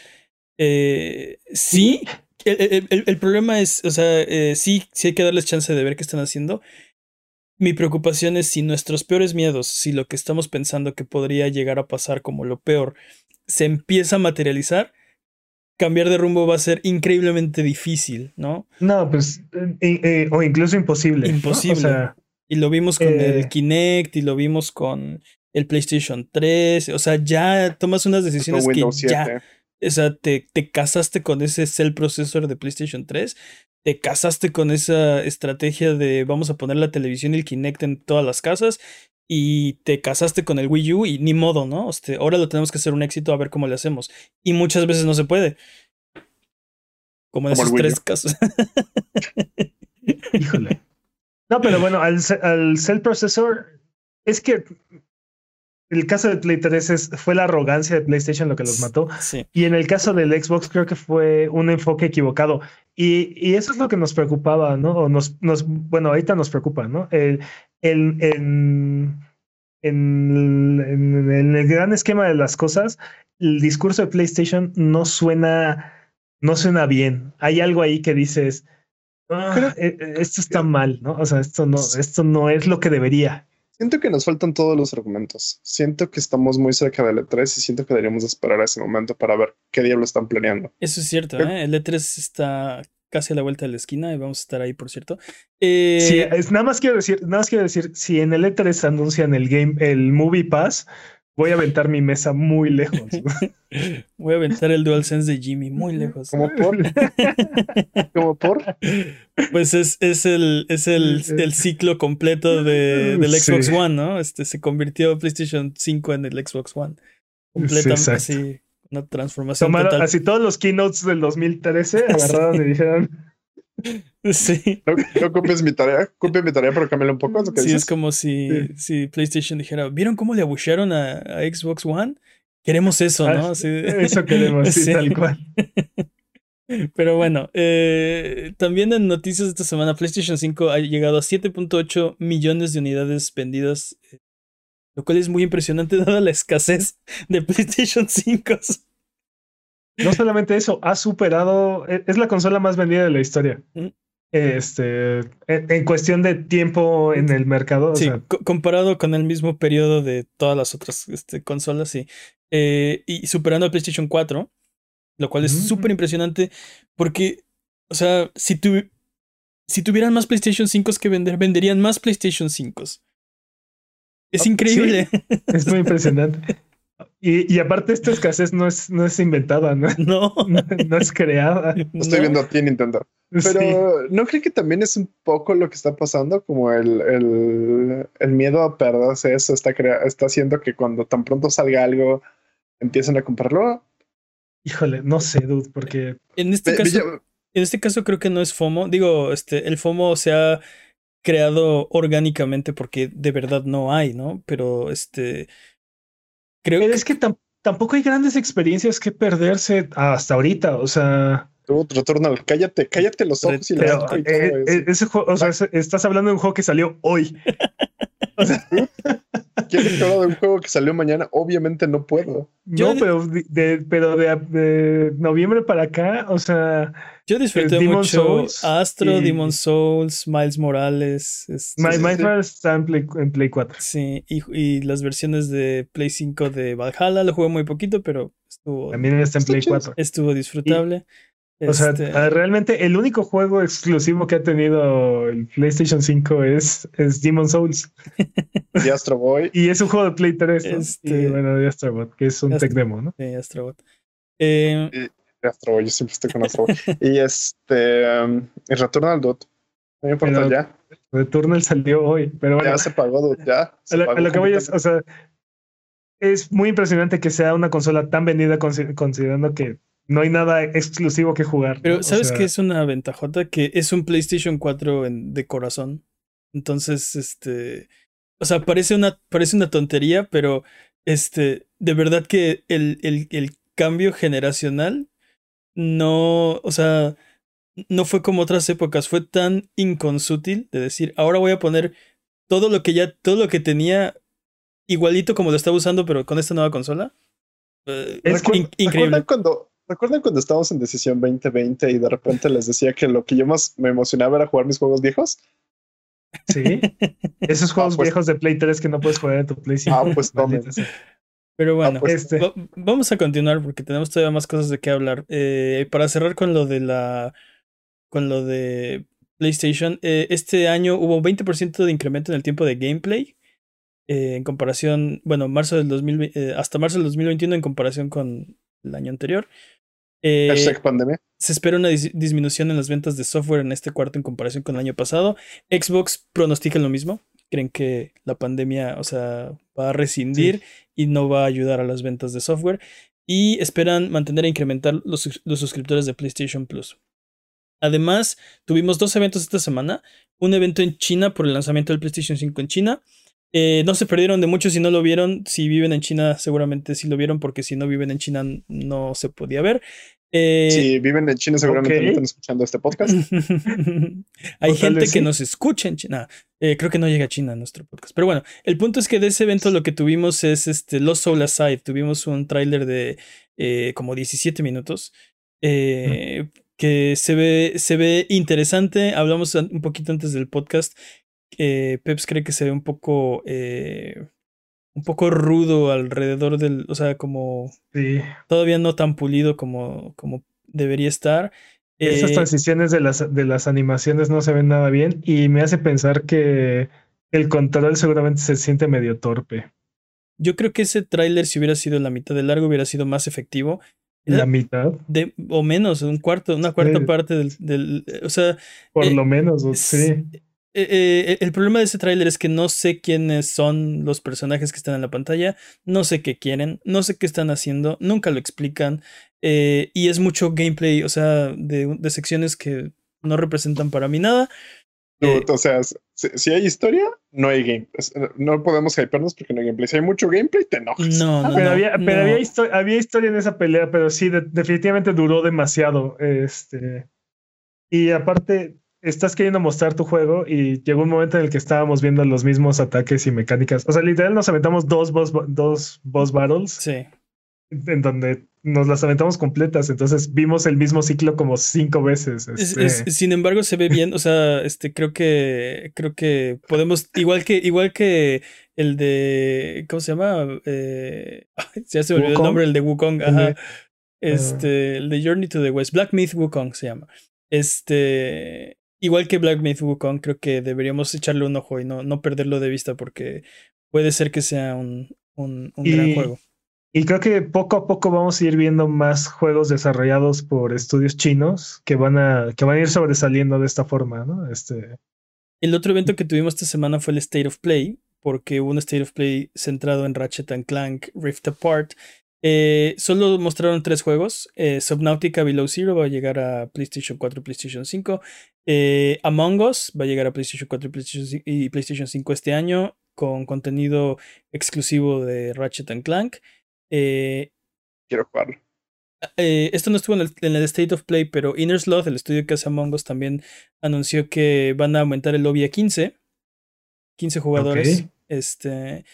eh, sí, el, el- el- problema es, o sea, sí, sí hay que darles chance de ver qué están haciendo. Mi preocupación es si nuestros peores miedos, si lo que estamos pensando que podría llegar a pasar como lo peor, se empieza a materializar, cambiar de rumbo va a ser increíblemente difícil, ¿no? No, pues, eh, eh, o incluso imposible. ¿no? Imposible. O sea, Y lo vimos con Eh. el Kinect y lo vimos con el PlayStation 3. O sea, ya tomas unas decisiones que Windows 7. ya. O sea, te, te casaste con ese cell processor de PlayStation 3. Te casaste con esa estrategia de vamos a poner la televisión y el Kinect en todas las casas. Y te casaste con el Wii U y ni modo, ¿no? Este, ahora lo tenemos que hacer un éxito a ver cómo le hacemos. Y muchas veces no se puede. Como en Como esos tres casos. Híjole. No, pero bueno, al, al Cell Processor, es que el caso de Play 3 es- fue la arrogancia de PlayStation lo que los mató. Sí. Y en el caso del Xbox creo que fue un enfoque equivocado. Y, y eso es lo que nos preocupaba, ¿no? O nos, nos, bueno, ahorita nos preocupa, ¿no? El, el, en, en, en- en el gran esquema de las cosas, el discurso de PlayStation no suena, no suena bien. Hay algo ahí que dices, "Ah, eh, eh, esto está mal, ¿no? O sea, esto no, esto no es lo que debería. Siento que nos faltan todos los argumentos. Siento que estamos muy cerca del E3 y siento que deberíamos esperar a ese momento para ver qué diablo están planeando. Eso es cierto, ¿eh? El E3 está casi a la vuelta de la esquina y vamos a estar ahí, por cierto. Eh, Sí, es, nada más quiero decir, nada más quiero decir, si en el E3 anuncian el game, el Movie Pass, voy a aventar mi mesa muy lejos. Voy a aventar el DualSense de Jimmy muy lejos. Como por. Como por. Pues es, es el, es el, el ciclo completo de, del Sí. Xbox One, ¿no? Este se convirtió PlayStation 5 en el Xbox One. Completamente así. Una transformación Tomaron total. así todos los keynotes del 2013, agarraron y dijeron, Sí. No, no copies mi tarea, copia mi tarea, pero cámbiala un poco. ¿es lo que Sí, dices? es como si, Sí. si PlayStation dijera, ¿vieron cómo le abuchearon a, a Xbox One? Queremos eso, Ah, ¿no? Así- eso queremos, sí, Sí. tal cual. Pero bueno, eh, también en noticias de esta semana, PlayStation 5 ha llegado a 7.8 millones de unidades vendidas, eh, lo cual es muy impresionante dada la escasez de PlayStation 5. No solamente eso, ha superado, e- es la consola más vendida de la historia. Mm. Este, en, en cuestión de tiempo en el mercado, o Sí, sea, comparado con el mismo periodo de todas las otras este, consolas, sí. Eh, y superando a PlayStation 4, lo cual es súper impresionante porque, o sea, si, tu, si tuvieran más PlayStation 5 que vender, venderían más PlayStation 5. Es Oh, increíble. es muy impresionante. Y, y aparte esta escasez no es, no es inventada, ¿no? No. No, no es creada. Lo estoy viendo a ti, Nintendo. Sí. Pero ¿no creen que también es un poco lo que está pasando? Como el, el, el miedo a perderse eso está, crea- está haciendo que cuando tan pronto salga algo empiecen a comprarlo. Híjole, no sé, dude, porque En este caso, en este caso creo que no es FOMO. Digo, este, el FOMO se ha creado orgánicamente porque de verdad no hay, ¿no? Pero este creo pero que es que tam- tampoco hay grandes experiencias que perderse hasta ahorita. O sea, Returnal, cállate, cállate los ojos y y eh, todo eh, eso. ese juego, o sea, estás hablando de un juego que salió hoy. ¿Quieres que hablo de un juego que salió mañana? Obviamente no puedo. Yo no, pero de, de- pero de, de noviembre para acá, o sea, yo disfruté Demon mucho Souls Astro, y- Demon Souls, Miles Morales, este, sí, sí. Minecraft está en Play, en Play 4. sí, y, y las versiones de Play 5 de Valhalla, lo jugué muy poquito, pero estuvo, También está en Play chido. 4. estuvo disfrutable. O sea, Este, ah, realmente el único juego exclusivo que ha tenido el PlayStation 5 es, es Demon Souls. Y Astro Boy. Y es un juego de Play 3. ¿no? Este- Y bueno, de Astrobot, que es un tech demo, ¿no? sí, Astrobot. Eh, y Astro Boy, yo siempre estoy con Astro Boy. y este. um, y Returnal Dot. No me importa Pero- ya. Returnal salió hoy, pero bueno, Ya se pagó, Dot, ya. se a lo, a pagó lo que voy es, o sea, es muy impresionante que sea una consola tan vendida consi- considerando que no hay nada exclusivo que jugar. Pero ¿sabes sea, qué es una ventajota? Que es un PlayStation 4 en- de corazón. Entonces, este. O sea, parece una, parece una tontería, pero este. De verdad que el, el, el cambio generacional no. O sea. No fue como otras épocas. Fue tan inconsútil de decir, ahora voy a poner todo lo que ya. Todo lo que tenía igualito como lo estaba usando, pero con esta nueva consola. Eh, Es in- que- increíble. ¿Recuerdan cuando, ¿Recuerdan cuando estábamos en Decisión 2020 y de repente les decía que lo que yo más me emocionaba era jugar mis juegos viejos? Sí. Esos juegos pues- viejos de Play 3 que no puedes jugar en tu Play 5. Ah, pues tomen. Pero bueno, pues, este- va- vamos a continuar porque tenemos todavía más cosas de qué hablar. Eh, para cerrar con lo de la. con lo de PlayStation, eh, este año hubo 20% de incremento en el tiempo de gameplay. eh, en comparación, bueno, marzo del 2000, eh, hasta marzo del 2021 en comparación con el año anterior. Eh, pandemia. se espera una dis- disminución en las ventas de software en este cuarto en comparación con el año pasado. Xbox pronostica lo mismo. Creen que la pandemia, o sea, va a rescindir y no va a ayudar a las ventas de software. Y esperan mantener e incrementar los, los suscriptores de PlayStation Plus. Además, tuvimos dos eventos esta semana. Un evento en China por el lanzamiento del PlayStation 5 en China. Eh, no se perdieron de mucho si no lo vieron. Si viven en China, seguramente sí lo vieron, porque si no viven en China no se podía ver. Eh, Si viven en China, seguramente no están escuchando este podcast. Hay gente que sí. nos escucha en China. Eh, creo que no llega a China nuestro podcast. Pero bueno, el punto es que de ese evento lo que tuvimos es este Lost Soul Aside. Tuvimos un tráiler de como 17 minutos. eh, Que se ve, se ve interesante. Hablamos un poquito antes del podcast. Eh, Peps cree que se ve un poco. eh, un poco rudo alrededor del. O sea, como. Sí. Todavía no tan pulido como, como debería estar. Esas Eh, transiciones de las, de las animaciones no se ven nada bien y me hace pensar que el control seguramente se siente medio torpe. Yo creo que ese tráiler, si hubiera sido la mitad de largo, hubiera sido más efectivo. La mitad, De, o menos, un cuarto, una cuarta Sí. parte del, del- O sea, por Eh, lo menos, sí. Eh, eh, el problema de ese tráiler es que no sé quiénes son los personajes que están en la pantalla, no sé qué quieren, no sé qué están haciendo, nunca lo explican eh, y es mucho gameplay, o sea, de, de, secciones que no representan para mí nada. o sea, si, hay historia, no hay gameplay. No podemos hypernos porque no hay gameplay. Si hay mucho gameplay, te enojas. No, no, pero, había, pero había, había, historia en esa pelea, pero sí, definitivamente duró demasiado. Este. Y aparte, estás queriendo mostrar tu juego y llegó un momento en el que estábamos viendo los mismos ataques y mecánicas. O sea, literal nos aventamos dos boss, dos boss battles. Sí. En donde nos las aventamos completas. Entonces vimos el mismo ciclo como cinco veces. Este. sin embargo, se ve bien. O sea, este creo que creo que podemos. Igual que, igual que el de. ¿Cómo se llama? Eh, ya se olvidó el nombre, el de Wukong. Ajá. Este, el de Journey to the West. Black Myth Wukong se llama. Este. Igual que Black Myth Wukong, creo que deberíamos echarle un ojo y no, no perderlo de vista porque puede ser que sea un, un, gran juego. Y creo que poco a poco vamos a ir viendo más juegos desarrollados por estudios chinos que van a, que van a ir sobresaliendo de esta forma, ¿no? Este... El otro evento que tuvimos esta semana fue el State of Play, porque hubo un State of Play centrado en Ratchet and Clank Rift Apart eh, solo mostraron tres juegos. Eh, Subnautica Below Zero va a llegar a PlayStation 4 y PlayStation 5. Eh, Among Us va a llegar a PlayStation 4 y PlayStation, y PlayStation 5 este año con contenido exclusivo de Ratchet and Clank. Quiero jugarlo. esto no estuvo en el, State of Play, pero Inner Sloth, el estudio que hace Among Us, también anunció que van a aumentar el lobby a 15. 15 jugadores. Este.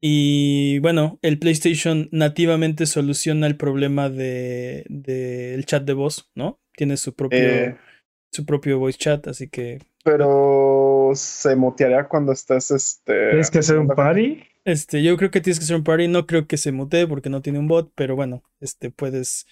Y bueno, el PlayStation nativamente soluciona el problema de, de chat de voz, ¿no? Tiene su propio, eh. su propio voice chat, así que. Pero se mutearía cuando estás este. ¿Tienes que hacer un party? Este, yo creo que tienes que hacer un party. No creo que se mutee porque no tiene un bot, pero bueno, este puedes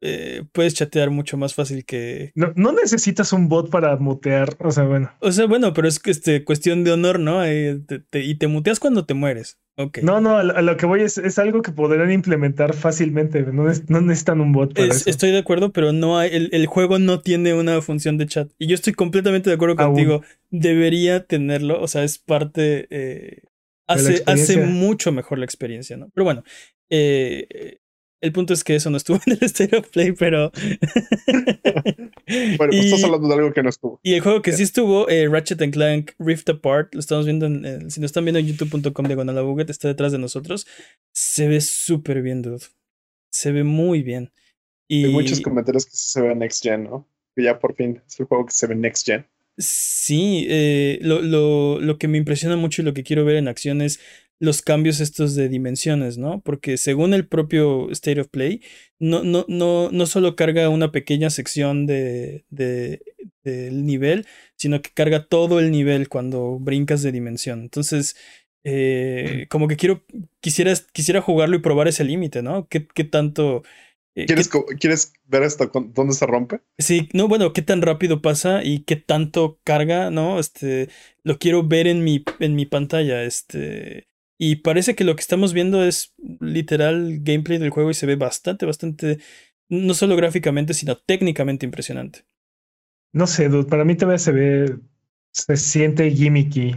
eh, puedes chatear mucho más fácil que. No, no, necesitas un bot para mutear. O sea, bueno. O sea, bueno, pero es este, cuestión de honor, ¿no? Eh, y te muteas cuando te mueres. Okay. No, no, a lo que voy es, es algo que podrán implementar fácilmente. No, no necesitan un bot para eso. Estoy de acuerdo, pero no hay, el, el, juego no tiene una función de chat. Y yo estoy completamente de acuerdo contigo. Debería tenerlo. O sea, es parte. Eh, hace, hace mucho mejor la experiencia, ¿no? Pero bueno. Eh, el punto es que eso no estuvo en el State of Play, pero. bueno, pues estás hablando de algo que no estuvo. Y el juego que sí estuvo, eh, Ratchet and Clank Rift Apart, lo estamos viendo en. si nos están viendo en youtube.com diagonal buget, está detrás de nosotros. Se ve súper bien, dude. Se ve muy bien. Y... Hay muchos comentarios que se ve Next Gen, ¿no? Que ya por fin es el juego que se ve Next Gen. Sí, eh, lo, lo, lo que me impresiona mucho y lo que quiero ver en acción es los cambios estos de dimensiones, ¿no? Porque según el propio State of Play, no, no, no, no solo carga una pequeña sección de, de, del nivel, sino que carga todo el nivel cuando brincas de dimensión. Entonces, eh, como que quiero, quisiera, quisiera jugarlo y probar ese límite, ¿no? ¿Qué, qué tanto... Eh, ¿Quieres, ¿Quieres ver esto dónde se rompe? Sí, no, bueno, qué tan rápido pasa y qué tanto carga, ¿no? Este, lo quiero ver en mi, en mi pantalla, este, y parece que lo que estamos viendo es literal gameplay del juego y se ve bastante, bastante, no solo gráficamente, sino técnicamente impresionante. No sé, dude, para mí todavía se ve, se siente gimmicky.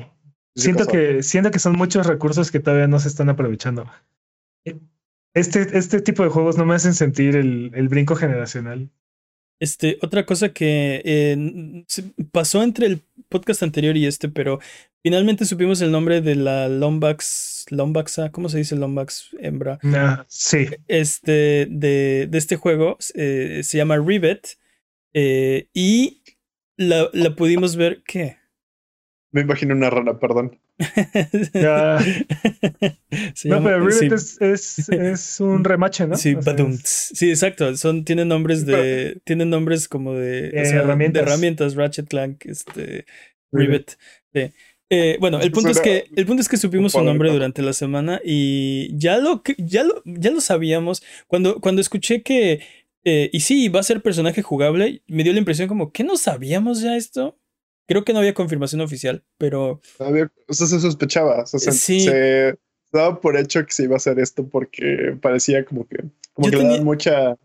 Siento que, siento que son muchos recursos que todavía no se están aprovechando. Este, este tipo de juegos no me hacen sentir el, el brinco generacional. Este, otra cosa que eh, pasó entre el podcast anterior y este, pero finalmente supimos el nombre de la Lombax, Lombaxa, ¿cómo se dice Lombax hembra? Ah, sí. Este, de, de este juego, eh, se llama Rivet, eh, y la, la pudimos ver, ¿qué? Me imagino una rana, perdón. no, pero Rivet es, es, un remache, ¿no? Sí, sí, exacto. Son, tienen nombres de. tienen nombres como de, herramientas. de herramientas. Ratchet Clank, este. Rivet. Eh, bueno, el punto, es que, el punto es que supimos su nombre durante la semana y ya lo, ya lo, ya lo sabíamos. Cuando, cuando escuché que. Eh, y sí, va a ser personaje jugable, me dio la impresión como que no sabíamos ya esto. Creo que no había confirmación oficial, pero. o sea, se sospechaba. Se daba por hecho que se iba a hacer esto porque parecía como que. Como que le mucha.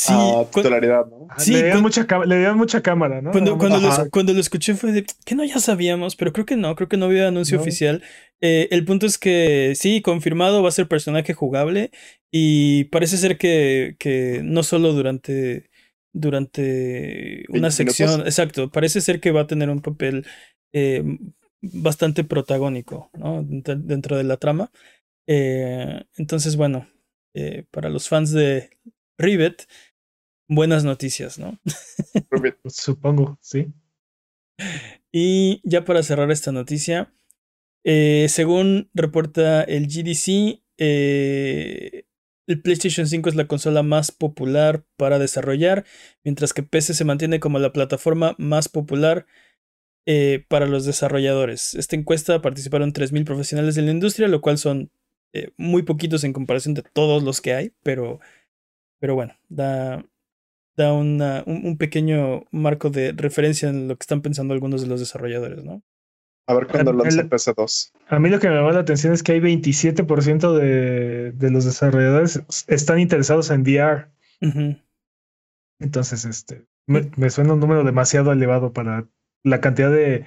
Sí, a cu- titularidad, ¿no? Ah, Sí, le, dieron mucha, ca- le dieron mucha cámara, ¿no? Cuando, cuando, lo, Ajá. cuando lo escuché fue de que no ya sabíamos, pero creo que no, creo que no había anuncio No. oficial. Eh, el punto es que sí, confirmado va a ser personaje jugable y parece ser que, que no solo durante, durante una 20 sección, minutos. exacto, parece ser que va a tener un papel eh, bastante protagónico ¿no? dentro, dentro de la trama. Eh, entonces, bueno, eh, para los fans de Rivet, buenas noticias, ¿no? Supongo, sí. Y ya para cerrar esta noticia, eh, según reporta el GDC, eh, el PlayStation 5 es la consola más popular para desarrollar, mientras que PC se mantiene como la plataforma más popular eh, para los desarrolladores. Esta encuesta participaron 3.000 profesionales de la industria, lo cual son eh, muy poquitos en comparación de todos los que hay, pero, pero bueno, da, da una- un, un pequeño marco de referencia en lo que están pensando algunos de los desarrolladores, ¿no? A ver cuándo lanza el- PC2. A mí lo que me llama la atención es que hay 27% de, de los desarrolladores están interesados en VR. Entonces, este, me, me suena un número demasiado elevado para la cantidad de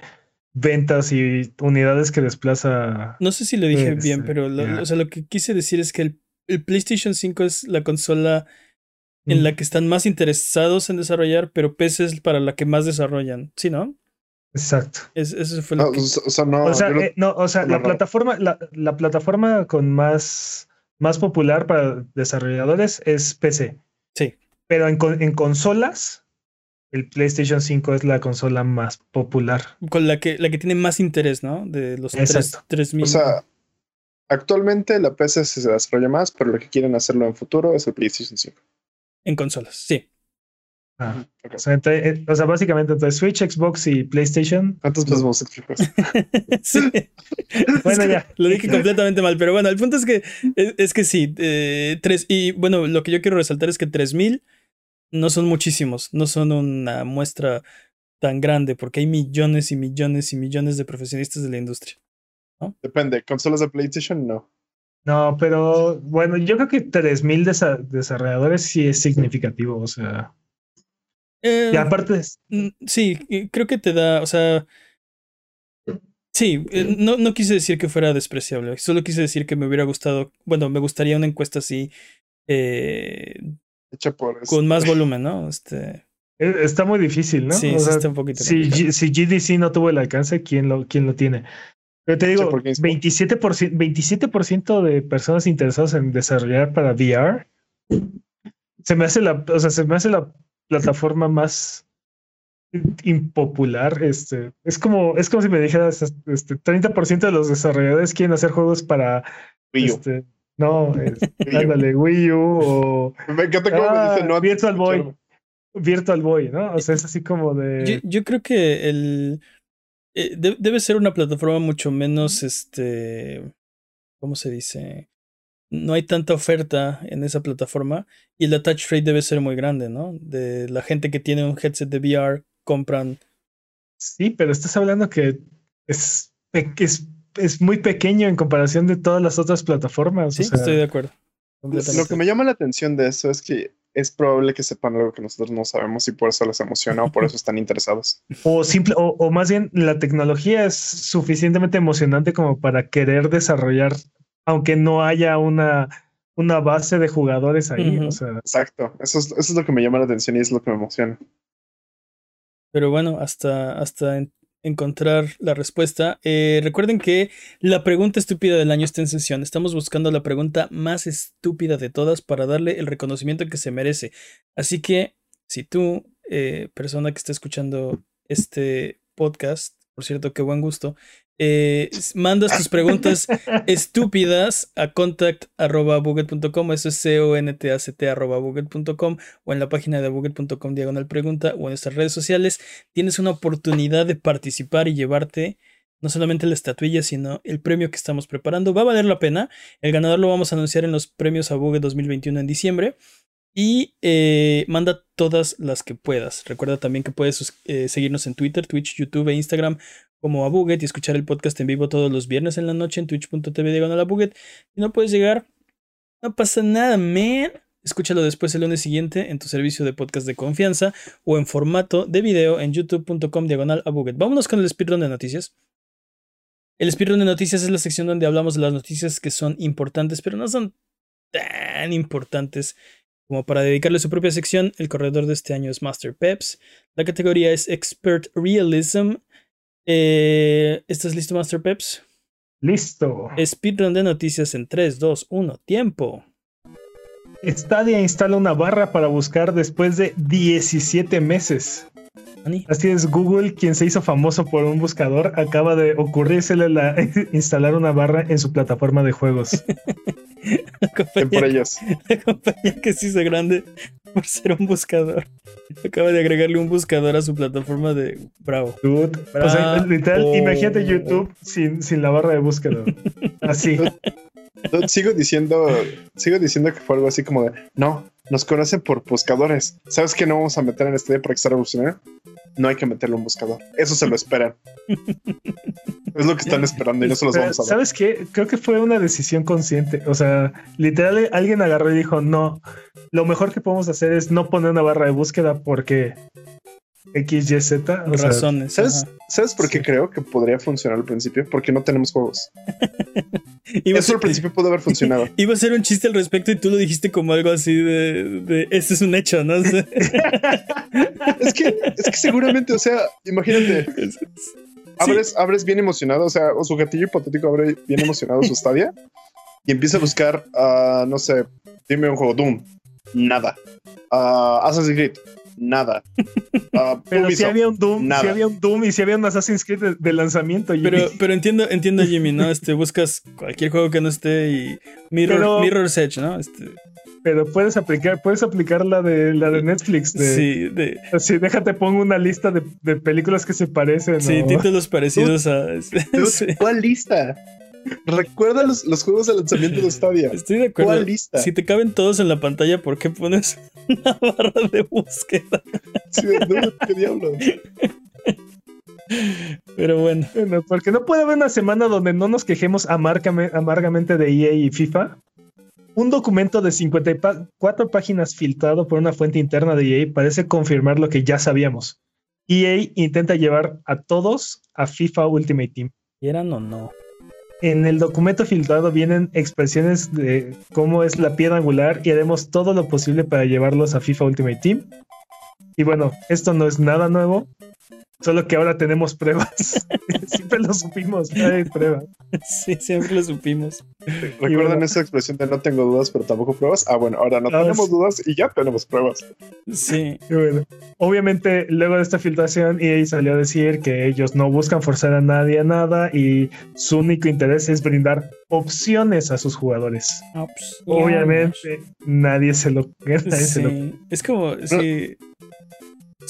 ventas y unidades que desplaza. No sé si lo dije bien, sí, pero lo, o sea, lo que quise decir es que el, el PlayStation 5 es la consola en la que están más interesados en desarrollar, pero PC es para la que más desarrollan. ¿Sí, no? Exacto. Es- eso fue lo No, que... o sea, no, o sea, eh, no, o sea, no, la no. plataforma, la, la plataforma con más, más popular para desarrolladores es PC. Sí. Pero en, con- en consolas, el PlayStation 5 es la consola más popular. Con la que, la que tiene más interés, ¿no? De los tres- Exacto. 3000. o sea, actualmente la PC se desarrolla más, pero lo que quieren hacerlo en futuro es el PlayStation 5. En consolas, sí. Ah, Ok. o, sea, entre- eh, o sea, básicamente entre Switch, Xbox y PlayStation. ¿Cuántos pesos vamos a explicar? sí. Bueno, ya. Lo dije completamente mal, pero bueno, el punto es que es, es que sí, eh, tres, y bueno, lo que yo quiero resaltar es que 3000 no son muchísimos, no son una muestra tan grande, porque hay millones y millones y millones de profesionistas de la industria. Depende, consolas de PlayStation no. No, pero bueno, yo creo que 3000 desa- desarrolladores sí es significativo. O sea, Eh, y aparte, es- Mm, Sí, creo que te da, o sea, sí, eh, no, no quise decir que fuera despreciable, solo quise decir que me hubiera gustado, bueno, me gustaría una encuesta así, eh, Hecha por este, con más volumen, ¿no? Este, eh, está muy difícil, ¿no? sí, O sea, está un poquito si, si GDC no tuvo el alcance, ¿quién lo, quién lo tiene? Pero te digo, por GameSpot. 27%, 27% de personas interesadas en desarrollar para VR se me hace la, o sea, se me hace la plataforma más impopular. Este, es como, es como si me dijeras, este, 30% de los desarrolladores quieren hacer juegos para, Wii U. este, no, es- Wii U. ándale, Wii U o Me encanta cómo Ah, me dicen no Virtual Boy. Virtual Boy, ¿no? O sea, es así como de... Yo, yo creo que el eh, de- debe ser una plataforma mucho menos, este, ¿cómo se dice? No hay tanta oferta en esa plataforma y el attach rate debe ser muy grande, ¿no? De la gente que tiene un headset de VR compran Sí, pero estás hablando que es, es, es muy pequeño en comparación de todas las otras plataformas. Sí, o sea, estoy de acuerdo. Lo que me llama la atención de eso es que es probable que sepan algo que nosotros no sabemos y por eso les emociona o por eso están interesados. o, simple, o, o más bien la tecnología es suficientemente emocionante como para querer desarrollar, aunque no haya una, una base de jugadores ahí. Ujú. O sea, Exacto. Eso es, eso es lo que me llama la atención y es lo que me emociona. Pero bueno, hasta, hasta en- encontrar la respuesta. Eh, recuerden que la pregunta estúpida del año está en sesión. Estamos buscando la pregunta más estúpida de todas para darle el reconocimiento que se merece. Así que, si tú, eh, persona que está escuchando este podcast, por cierto, qué buen gusto, eh, mandas tus preguntas estúpidas a contact.buget.com, eso es c-o-n-t-a-c-t buget.com o en la página de buget.com diagonal pregunta o en nuestras redes sociales, tienes una oportunidad de participar y llevarte no solamente la estatuilla, sino el premio que estamos preparando. Va a valer la pena. El ganador lo vamos a anunciar en los premios a Buget 2021 en diciembre. Y eh, manda todas las que puedas. Recuerda también que puedes eh, seguirnos en Twitter, Twitch, YouTube e Instagram como a Buget y escuchar el podcast en vivo todos los viernes en la noche en twitch.tv diagonal a Buget. Si no puedes llegar, no pasa nada, man. Escúchalo después el lunes siguiente en tu servicio de podcast de confianza o en formato de video en youtube.com diagonal a Buget. Vámonos con el speedrun de noticias. El speedrun de noticias es la sección donde hablamos de las noticias que son importantes, pero no son tan importantes como para dedicarle su propia sección. El corredor de este año es Master Peps. La categoría es Expert Realism. Eh, ¿Estás listo, Master Peps? Listo. Speedrun de noticias en 3, 2, 1, tiempo. Stadia instala una barra para buscar después de 17 meses. Así es, Google, quien se hizo famoso por un buscador, acaba de ocurrírsele la, instalar una barra en su plataforma de juegos. la por ellos. La compañía que se hizo grande por ser un buscador. Acaba de agregarle un buscador a su plataforma de Bravo. Dude, O sea, literal, imagínate YouTube sin, sin la barra de búsqueda. Así. Sigo diciendo, sigo diciendo que fue algo así como de no, nos conocen por buscadores. ¿Sabes qué no vamos a meter en este día para que sea revolucionario? No hay que meterlo en buscador. Eso se lo esperan. es lo que están esperando y no se los vamos a dar. ¿Sabes qué? Creo que fue una decisión consciente. O sea, literal, alguien agarró y dijo: No, lo mejor que podemos hacer es no poner una barra de búsqueda porque XYZ. Razones. ¿sabes, ¿Sabes por qué creo que podría funcionar al principio? Porque no tenemos juegos. Eso al principio pudo haber funcionado. Iba a ser un chiste al respecto y tú lo dijiste como algo así de, de este es un hecho, ¿no? es, que, es que seguramente, o sea, imagínate. Abres, abres bien emocionado, o sea, o su gatillo hipotético abre bien emocionado su estadia y empieza a buscar, uh, no sé, dime un juego, Doom, nada. Uh, Assassin's Creed, nada. Uh, pero si había un Doom, si había un Doom y si había un Assassin's Creed de, lanzamiento. Pero, pero entiendo, entiendo, Jimmy, ¿no? Este, buscas cualquier juego que no esté y Mirror, Mirror's Edge, ¿no? Este... Pero puedes aplicar, puedes aplicar la de la de Netflix. sí, de. Sí, déjate, pongo una lista de, de películas que se parecen. Sí, títulos parecidos a. ¿Cuál lista? Recuerda los, los, juegos de lanzamiento de Stadia. Estoy de acuerdo. ¿Cuál lista? Si te caben todos en la pantalla, ¿por qué pones una barra de búsqueda? Sí, no, qué diablo. Pero bueno. bueno. Porque no puede haber una semana donde no nos quejemos amargamente de EA y FIFA. Un documento de 54 páginas filtrado por una fuente interna de EA parece confirmar lo que ya sabíamos. EA intenta llevar a todos a FIFA Ultimate Team. ¿Quieran o no? En el documento filtrado vienen expresiones de cómo es la piedra angular y haremos todo lo posible para llevarlos a FIFA Ultimate Team. Y bueno, esto no es nada nuevo. Solo que ahora tenemos pruebas. siempre lo supimos, hay pruebas. Sí, siempre lo supimos. ¿Recuerdan esa expresión de no tengo dudas, pero tampoco pruebas? Ah, bueno, ahora no ah, tenemos dudas y ya tenemos pruebas. Sí. bueno, obviamente, luego de esta filtración, EA salió a decir que ellos no buscan forzar a nadie a nada y su único interés es brindar opciones a sus jugadores. Obviamente, nadie se lo. sí. Es como. Sí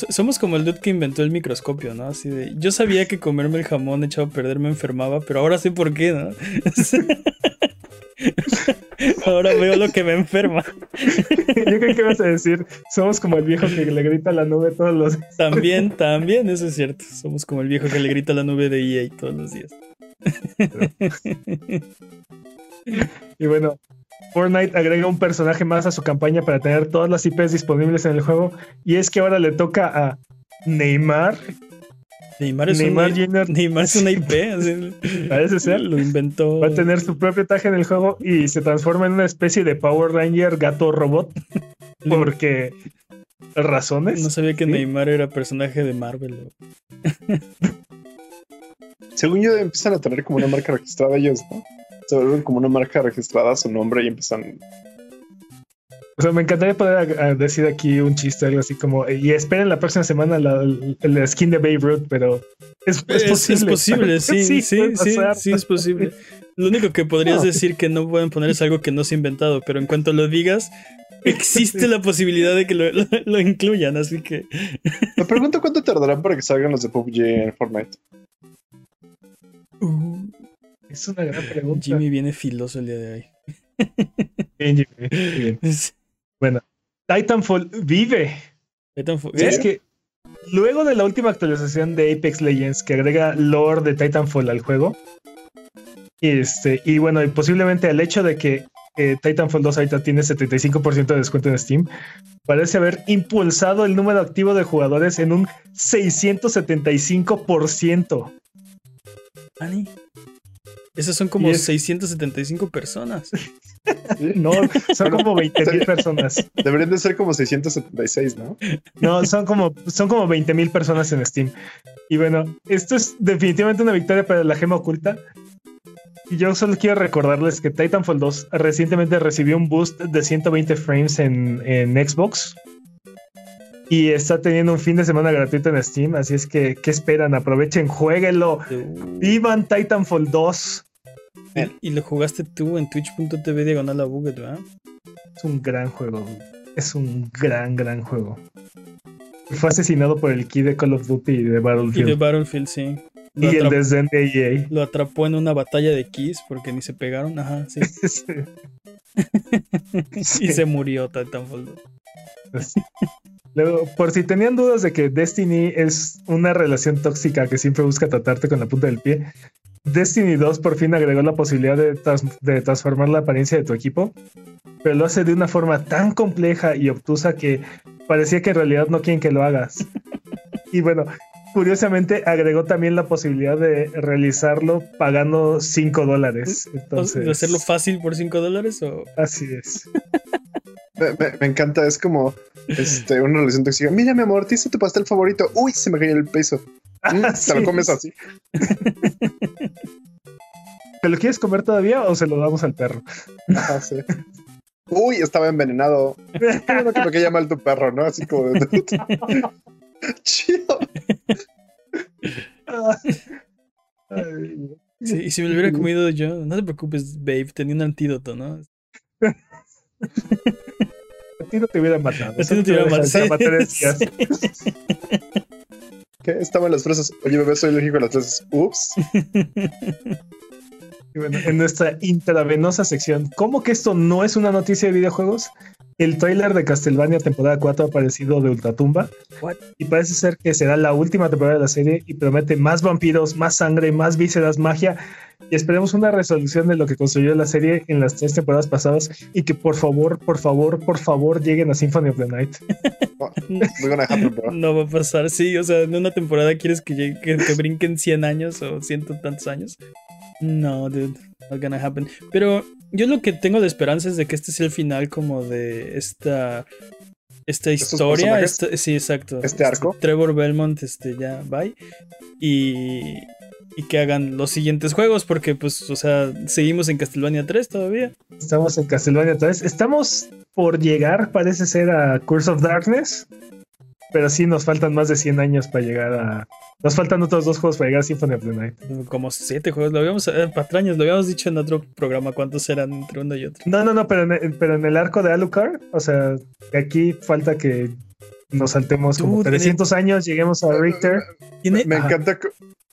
somos como el dude que inventó el microscopio, ¿no? Así de. Yo sabía que comerme el jamón echado a perder me enfermaba, pero ahora sé por qué, ¿no? ahora veo lo que me enferma. Yo creo que vas a decir, somos como el viejo que le grita a la nube todos los días. También, también, eso es cierto. Somos como el viejo que le grita a la nube de EA todos los días. y bueno, Fortnite agrega un personaje más a su campaña para tener todas las IPs disponibles en el juego. Y es que ahora le toca a Neymar. Neymar es, Neymar una, Neymar es una IP. Parece ser. Lo inventó. Va a tener su propio traje en el juego y se transforma en una especie de Power Ranger gato robot. porque. ¿Razones? No sabía que Neymar era personaje de Marvel. Según yo, empiezan a tener como una marca registrada ellos, ¿no? Se vuelven como una marca registrada a su nombre y empiezan. O sea, me encantaría poder decir aquí un chiste, algo así como, y esperen la próxima semana la, la skin de Babe Ruth, pero es, posible. Es posible, sí, sí, sí, sí, es posible. Lo único que podrías decir que no pueden poner es algo que no se ha inventado, pero en cuanto lo digas, existe la posibilidad de que lo, incluyan, así que... Me pregunto cuánto tardarán para que salgan los de PUBG en Fortnite. Uh, es una gran pregunta. Jimmy viene filoso el día de hoy. Bien, Jimmy. Bien. Bueno, Titanfall vive. Titanfall. Es que luego de la última actualización de Apex Legends que agrega lore de Titanfall al juego, este, y bueno, y posiblemente el hecho de que que Titanfall 2 ahorita tiene 75% de descuento en Steam, parece haber impulsado el número activo de jugadores en un 675%. Ani. Esas son como 675 personas. No, son como 20 mil personas. Deberían de ser como 676, ¿no? No, son como, son como 20 mil personas en Steam. Y bueno, esto es definitivamente una victoria para la gema oculta. Y yo solo quiero recordarles que Titanfall 2 recientemente recibió un boost de 120 frames en, en Xbox. Y está teniendo un fin de semana gratuito en Steam. Así es que, ¿qué esperan? Aprovechen, jueguenlo. Vivan Titanfall 2. Y, lo jugaste tú en twitch.tv diagonal a Buget, ¿verdad? Es un gran juego. Es un gran, gran juego. Fue asesinado por el key de Call of Duty y de Battlefield. Y de Battlefield, sí. y el desdén de EA. Lo atrapó en una batalla de keys porque ni se pegaron. Ajá, sí. y se murió Titanfall 2. Luego, por si tenían dudas de que Destiny es una relación tóxica que siempre busca tratarte con la punta del pie, Destiny 2 por fin agregó la posibilidad de, de, transformar la apariencia de tu equipo, pero lo hace de una forma tan compleja y obtusa que parecía que en realidad no quieren que lo hagas. y bueno, curiosamente agregó también la posibilidad de realizarlo pagando 5 dólares. Entonces, ¿De hacerlo fácil por 5 dólares o...? Así es. me, encanta, es como este, una relación tóxica. Mira, mi amor, ¿te hice tu pastel favorito? Uy, se me cayó el peso. Mm, ¿Te lo comes así? ¿Te lo quieres comer todavía o se lo damos al perro? Ah, sí. Uy, estaba envenenado. Qué que me llama mal tu perro, ¿no? Así como de... Chido. Sí, y si me lo hubiera comido yo, no te preocupes, babe, tenía un antídoto, ¿no? A ti no te hubiera matado. A ti no te hubiera matado. ¿Qué? Estaban las fresas. Oye, bebé, soy alérgico a las fresas. Ups. Y bueno, en nuestra intravenosa sección, ¿cómo que esto no es una noticia de videojuegos? El tráiler de Castlevania temporada 4 ha aparecido de Ultratumba What? y parece ser que será la última temporada de la serie y promete más vampiros, más sangre, más vísceras, magia y esperemos una resolución de lo que construyó la serie en las tres temporadas pasadas y que por favor, por favor, por favor lleguen a Symphony of the Night. no va a pasar, sí, o sea, en una temporada quieres que, llegue, que, que brinquen 100 años o ciento tantos años. No, dude, not gonna happen. Pero yo lo que tengo de esperanza es de que este sea el final como de esta esta historia, sí, exacto. Este arco. Trevor Belmont, este, ya, bye. Y, y que hagan los siguientes juegos, porque, pues, o sea, seguimos en Castlevania 3 todavía. Estamos en Castlevania 3. Estamos por llegar, parece ser, a Curse of Darkness. Pero sí nos faltan más de 100 años para llegar a. Nos faltan otros dos juegos para llegar a Symphony of the Night. Como siete juegos, lo habíamos, eh, patrañas, lo habíamos dicho en otro programa cuántos eran entre uno y otro. No, no, no, pero en el, pero en el arco de Alucard, o sea, aquí falta que nos saltemos como 300 años, lleguemos a Richter. ¿Tiene, me, encanta.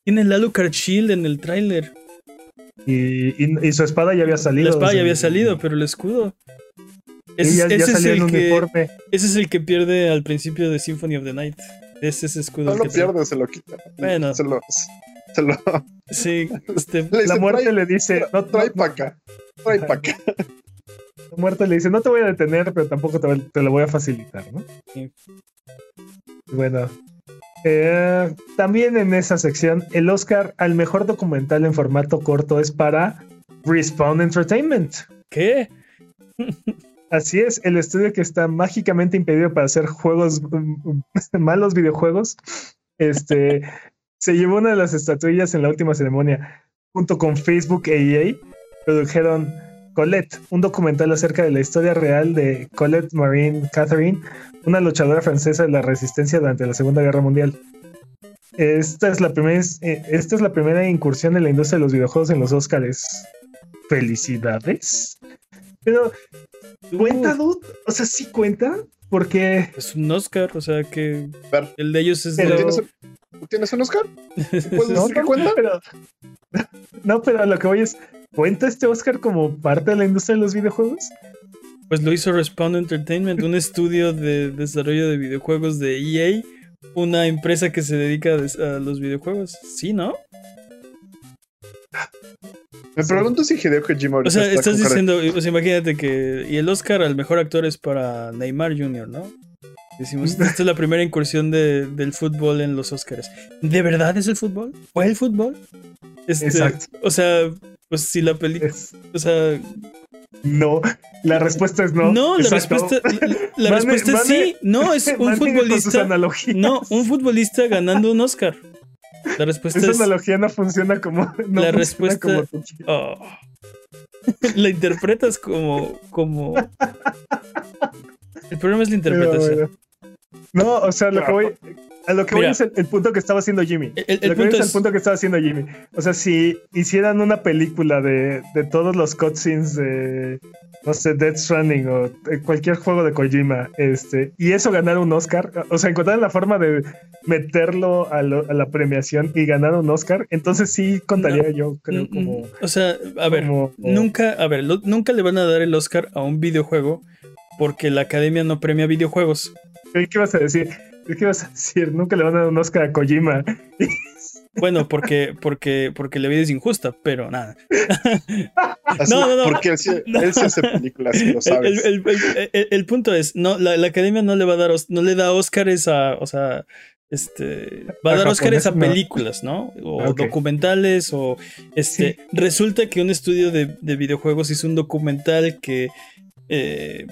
Tiene el Alucard Shield en el tráiler. Y, y, su espada ya había salido. La espada ya había salido, pero el escudo. Ese, es el que, ese es el que pierde al principio de Symphony of the Night. Ese es ese escudo. No lo pierde, se lo quita. Bueno. Se lo. Se lo... Sí, este, la muerte le dice: No, trae para acá. Trae para acá. La muerte le dice: No te voy a detener, pero tampoco te, te lo voy a facilitar, ¿no? Sí. Bueno. Eh, también en esa sección, el Oscar al mejor documental en formato corto es para Respawn Entertainment. ¿Qué? Así es, el estudio que está mágicamente impedido para hacer juegos, malos videojuegos, este, se llevó una de las estatuillas en la última ceremonia. Junto con Facebook e EA, produjeron Colette, un documental acerca de la historia real de Colette Marine Catherine, una luchadora francesa de la resistencia durante la Segunda Guerra Mundial. Esta es la primera, eh, esta es la primera incursión en la industria de los videojuegos en los Oscars. Felicidades. Pero ¿Cuenta, dude? O sea, sí cuenta, porque. Es un Oscar, o sea que. El de ellos es. ¿Tienes, un Oscar? ¿Puedes no, decir que cuenta? Pero... No, pero lo que voy es. ¿Cuenta este Oscar como parte de la industria de los videojuegos? Pues lo hizo Respawn Entertainment, un estudio de desarrollo de videojuegos de EA, una empresa que se dedica a los videojuegos. Sí, ¿no? Me pregunto si Hideo Kojima O ahorita sea, está estás de- diciendo, pues imagínate que. Y el Oscar al mejor actor es para Neymar Jr., ¿no? Decimos, esta es la primera incursión de- del fútbol en los Oscars. ¿De verdad es el fútbol? ¿Fue el fútbol? Este, Exacto. O sea, pues si la película. O sea, no, la respuesta es no. no, la respuesta, la, respuesta es sí. No, es un futbolista. No, un futbolista ganando un Oscar. La respuesta Esa es. analogía no funciona como. No La funciona respuesta- como oh. La interpretas como. como. El problema es la interpretación. bueno. No, o sea, lo que voy. A lo que voy es el, el punto que estaba haciendo Jimmy. El- el- lo que voy punto es es- el punto que estaba haciendo Jimmy. O sea, si hicieran una película de, de todos los cutscenes de, no sé, Death Stranding o de cualquier juego de Kojima, este, y eso ganar un Oscar, o sea, encontraran la forma de meterlo a, lo- a la premiación y ganar un Oscar, entonces sí contaría yo, creo, Mm, como. mm, O sea, a ver, como- nunca, a ver, lo- nunca le van a dar el Oscar a un videojuego porque la academia no premia videojuegos. ¿Qué ibas a decir? ¿Qué ibas a decir? Nunca le van a dar un Oscar a Kojima. Bueno, porque, porque, porque la vida es injusta, pero nada. Así, No, no, no. Porque él, sí hace películas, lo sabes. el- el- el- el punto es, no, la, la academia no le va a dar, no le da Oscars a, o sea, este, va a dar Oscars a películas, ¿no? O Ok. documentales, o este, resulta que un estudio de, de videojuegos hizo un documental que eh,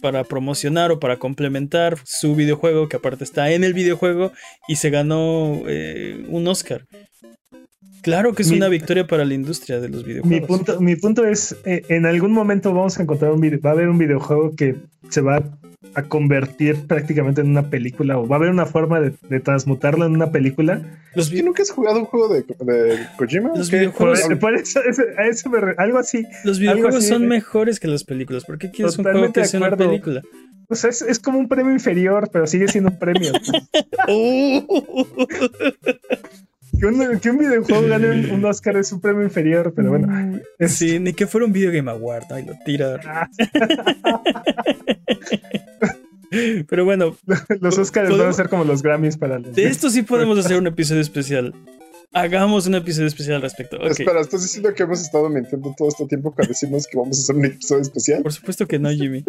para promocionar o para complementar su videojuego, que aparte está en el videojuego, y se ganó eh, un Oscar. Claro que es Mi- una victoria para la industria de los videojuegos. Mi punto, mi punto es, eh, en algún momento vamos a encontrar un video, va a haber un videojuego que se va a convertir prácticamente en una película o va a haber una forma de, de transmutarlo en una película. Los, ¿Tú nunca has jugado un juego de, de Kojima? Los videojuegos- Por, por eso, ese- a eso me re- algo así. los algo videojuegos así, son eh. mejores que las películas. ¿Por qué quieres un juego que sea una película? O sea, es, es como un premio inferior, pero sigue siendo un premio. que, un, que un videojuego gane un, un Oscar es un premio inferior, pero bueno. es- Sí, ni que fuera un Video Game Award. Ay, lo tira. Ah, Pero bueno, los Oscars van a ¿Podemos? ser como los Grammys para los. de esto sí podemos hacer un episodio especial. Hagamos un episodio especial al respecto. Ok. Espera, ¿estás diciendo que hemos estado mintiendo todo este tiempo para decirnos que vamos a hacer un episodio especial? Por supuesto que no, Jimmy.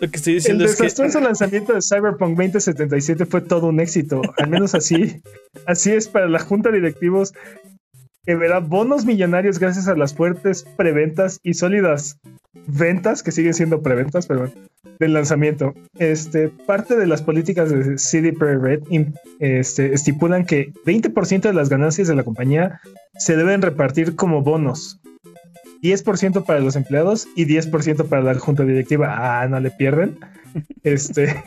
Lo que estoy El diciendo es que. desastroso lanzamiento de Cyberpunk 2077 fue todo un éxito, al menos así. Así es para la junta de directivos que verá bonos millonarios gracias a las fuertes preventas y sólidas ventas, que siguen siendo preventas, pero bueno, del lanzamiento. Este, parte de las políticas de CD Projekt Red este, estipulan que 20% de las ganancias de la compañía se deben repartir como bonos. 10% para los empleados y 10% para la junta directiva. Ah, no le pierden. Este,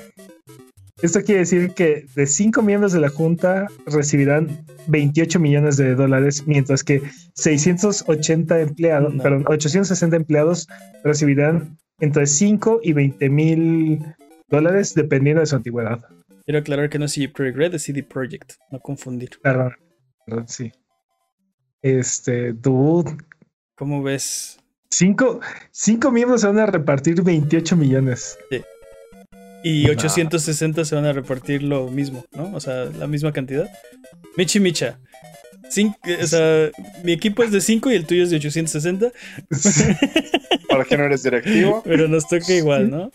esto quiere decir que de 5 miembros de la junta recibirán 28 millones de dólares, mientras que 680 empleados, No. perdón, 860 empleados recibirán entre 5 y 20 mil dólares dependiendo de su antigüedad. Quiero aclarar que no es CD Projekt Red, es CD Projekt. No confundir. Perdón, perdón, sí. Este, dude, ¿Cómo ves? cinco, cinco miembros se van a repartir 28 millones. Y Nah. 860 se van a repartir lo mismo, ¿no? O sea, la misma cantidad. Michi Micha. Cin- o sea, mi equipo es de 5 y el tuyo es de 860, Para que no eres directivo. pero nos toca igual, ¿no?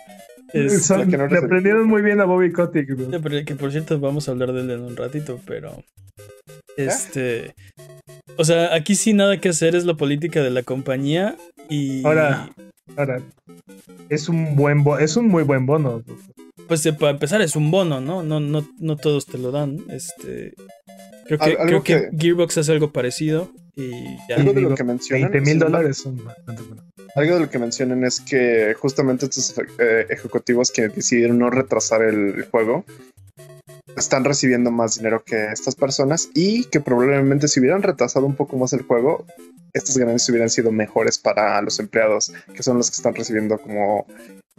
Son- que no le aprendieron muy bien a Bobby Kotick. pero que por cierto vamos a hablar de él en un ratito, pero este, o sea, aquí sí nada que hacer es la política de la compañía y Ahora- Ahora, es un buen bo- es un muy buen bono. pues eh, para empezar es un bono, ¿no? No no no todos te lo dan, este creo que creo que, que- Gearbox hace algo parecido y ya. Algo de digo, lo que mencionan. 20 mil dólares son bastante buenos. Algo de lo que mencionan es que justamente estos eh, ejecutivos que decidieron no retrasar el juego están recibiendo más dinero que estas personas y que probablemente si hubieran retrasado un poco más el juego, estas ganancias hubieran sido mejores para los empleados, que son los que están recibiendo como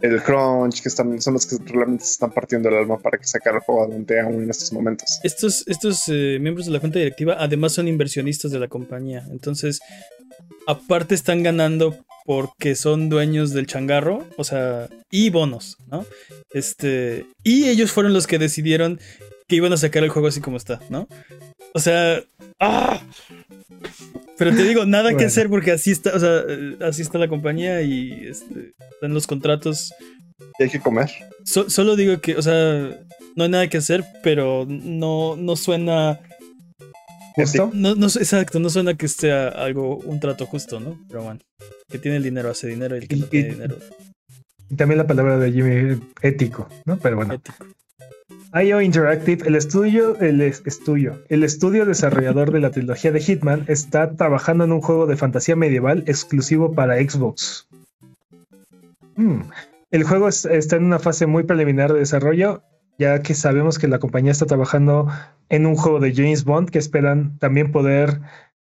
el crunch, que están, son los que realmente se están partiendo el alma para que sacar el juego adelante aún en estos momentos. Estos, estos eh, miembros de la junta directiva además son inversionistas de la compañía. Entonces, aparte están ganando porque son dueños del changarro, o sea, y bonos, ¿no? Este, y ellos fueron los que decidieron que iban a sacar el juego así como está, ¿no? O sea, ¡ah! Pero te digo, nada que hacer porque así está, o sea, eh, así está la compañía y este, están los contratos. Y hay que comer. So- solo digo que, o sea, no hay nada que hacer, pero no, no suena. ¿Justo? No, no, exacto, no suena que sea algo, un trato justo, ¿no? Pero bueno, que tiene el dinero hace dinero y el que no tiene y- dinero Y también la palabra de Jimmy, ético, ¿no? Pero bueno. ético. IO Interactive, el estudio, el es- estudio, el estudio desarrollador de la trilogía de Hitman está trabajando en un juego de fantasía medieval exclusivo para Xbox. Hmm. El juego es- está en una fase muy preliminar de desarrollo, ya que sabemos que la compañía está trabajando en un juego de James Bond que esperan también poder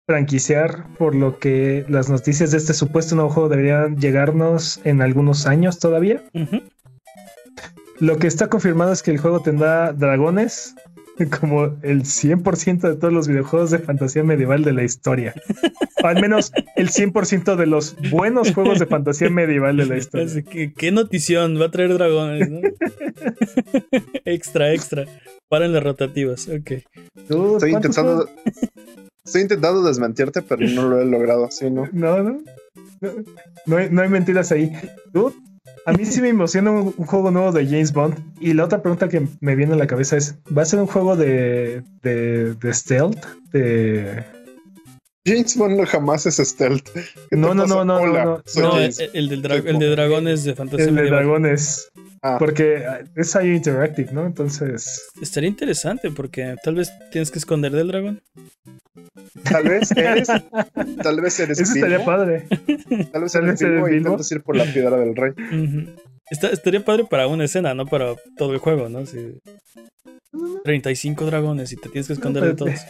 franquiciar, por lo que las noticias de este supuesto nuevo juego deberían llegarnos en algunos años todavía. Lo que está confirmado es que el juego tendrá dragones, como el 100% de todos los videojuegos de fantasía medieval de la historia. O al menos el 100% de los buenos juegos de fantasía medieval de la historia. Así que, qué notición, va a traer dragones, ¿no? extra, extra. Paren las rotativas, ok. Estoy ¿cuántos intentando. Estoy intentando desmentirte, pero no lo he logrado. Sí, ¿no? No, no. No, no hay, no hay mentiras ahí. Dude, a mí sí me emociona un, juego nuevo de James Bond. Y la otra pregunta que me viene a la cabeza es: ¿va a ser un juego de, de, de stealth? De, James Bond no jamás es stealth. ¿Qué te No, no, no, no, Hola, no, el, el del el de dragones de fantasía el de medieval. dragones. Ah, Porque es IO Interactive, ¿no? Entonces. Estaría interesante porque tal vez tienes que esconder del dragón. tal vez eres. Tal vez eres. Eso estaría Bilbo, padre. Tal vez tal eres vez Bilbo. intentas ir por la piedra del rey. Está- estaría padre para una escena, no para todo el juego, ¿no? Si 35 dragones y te tienes que esconder de todos.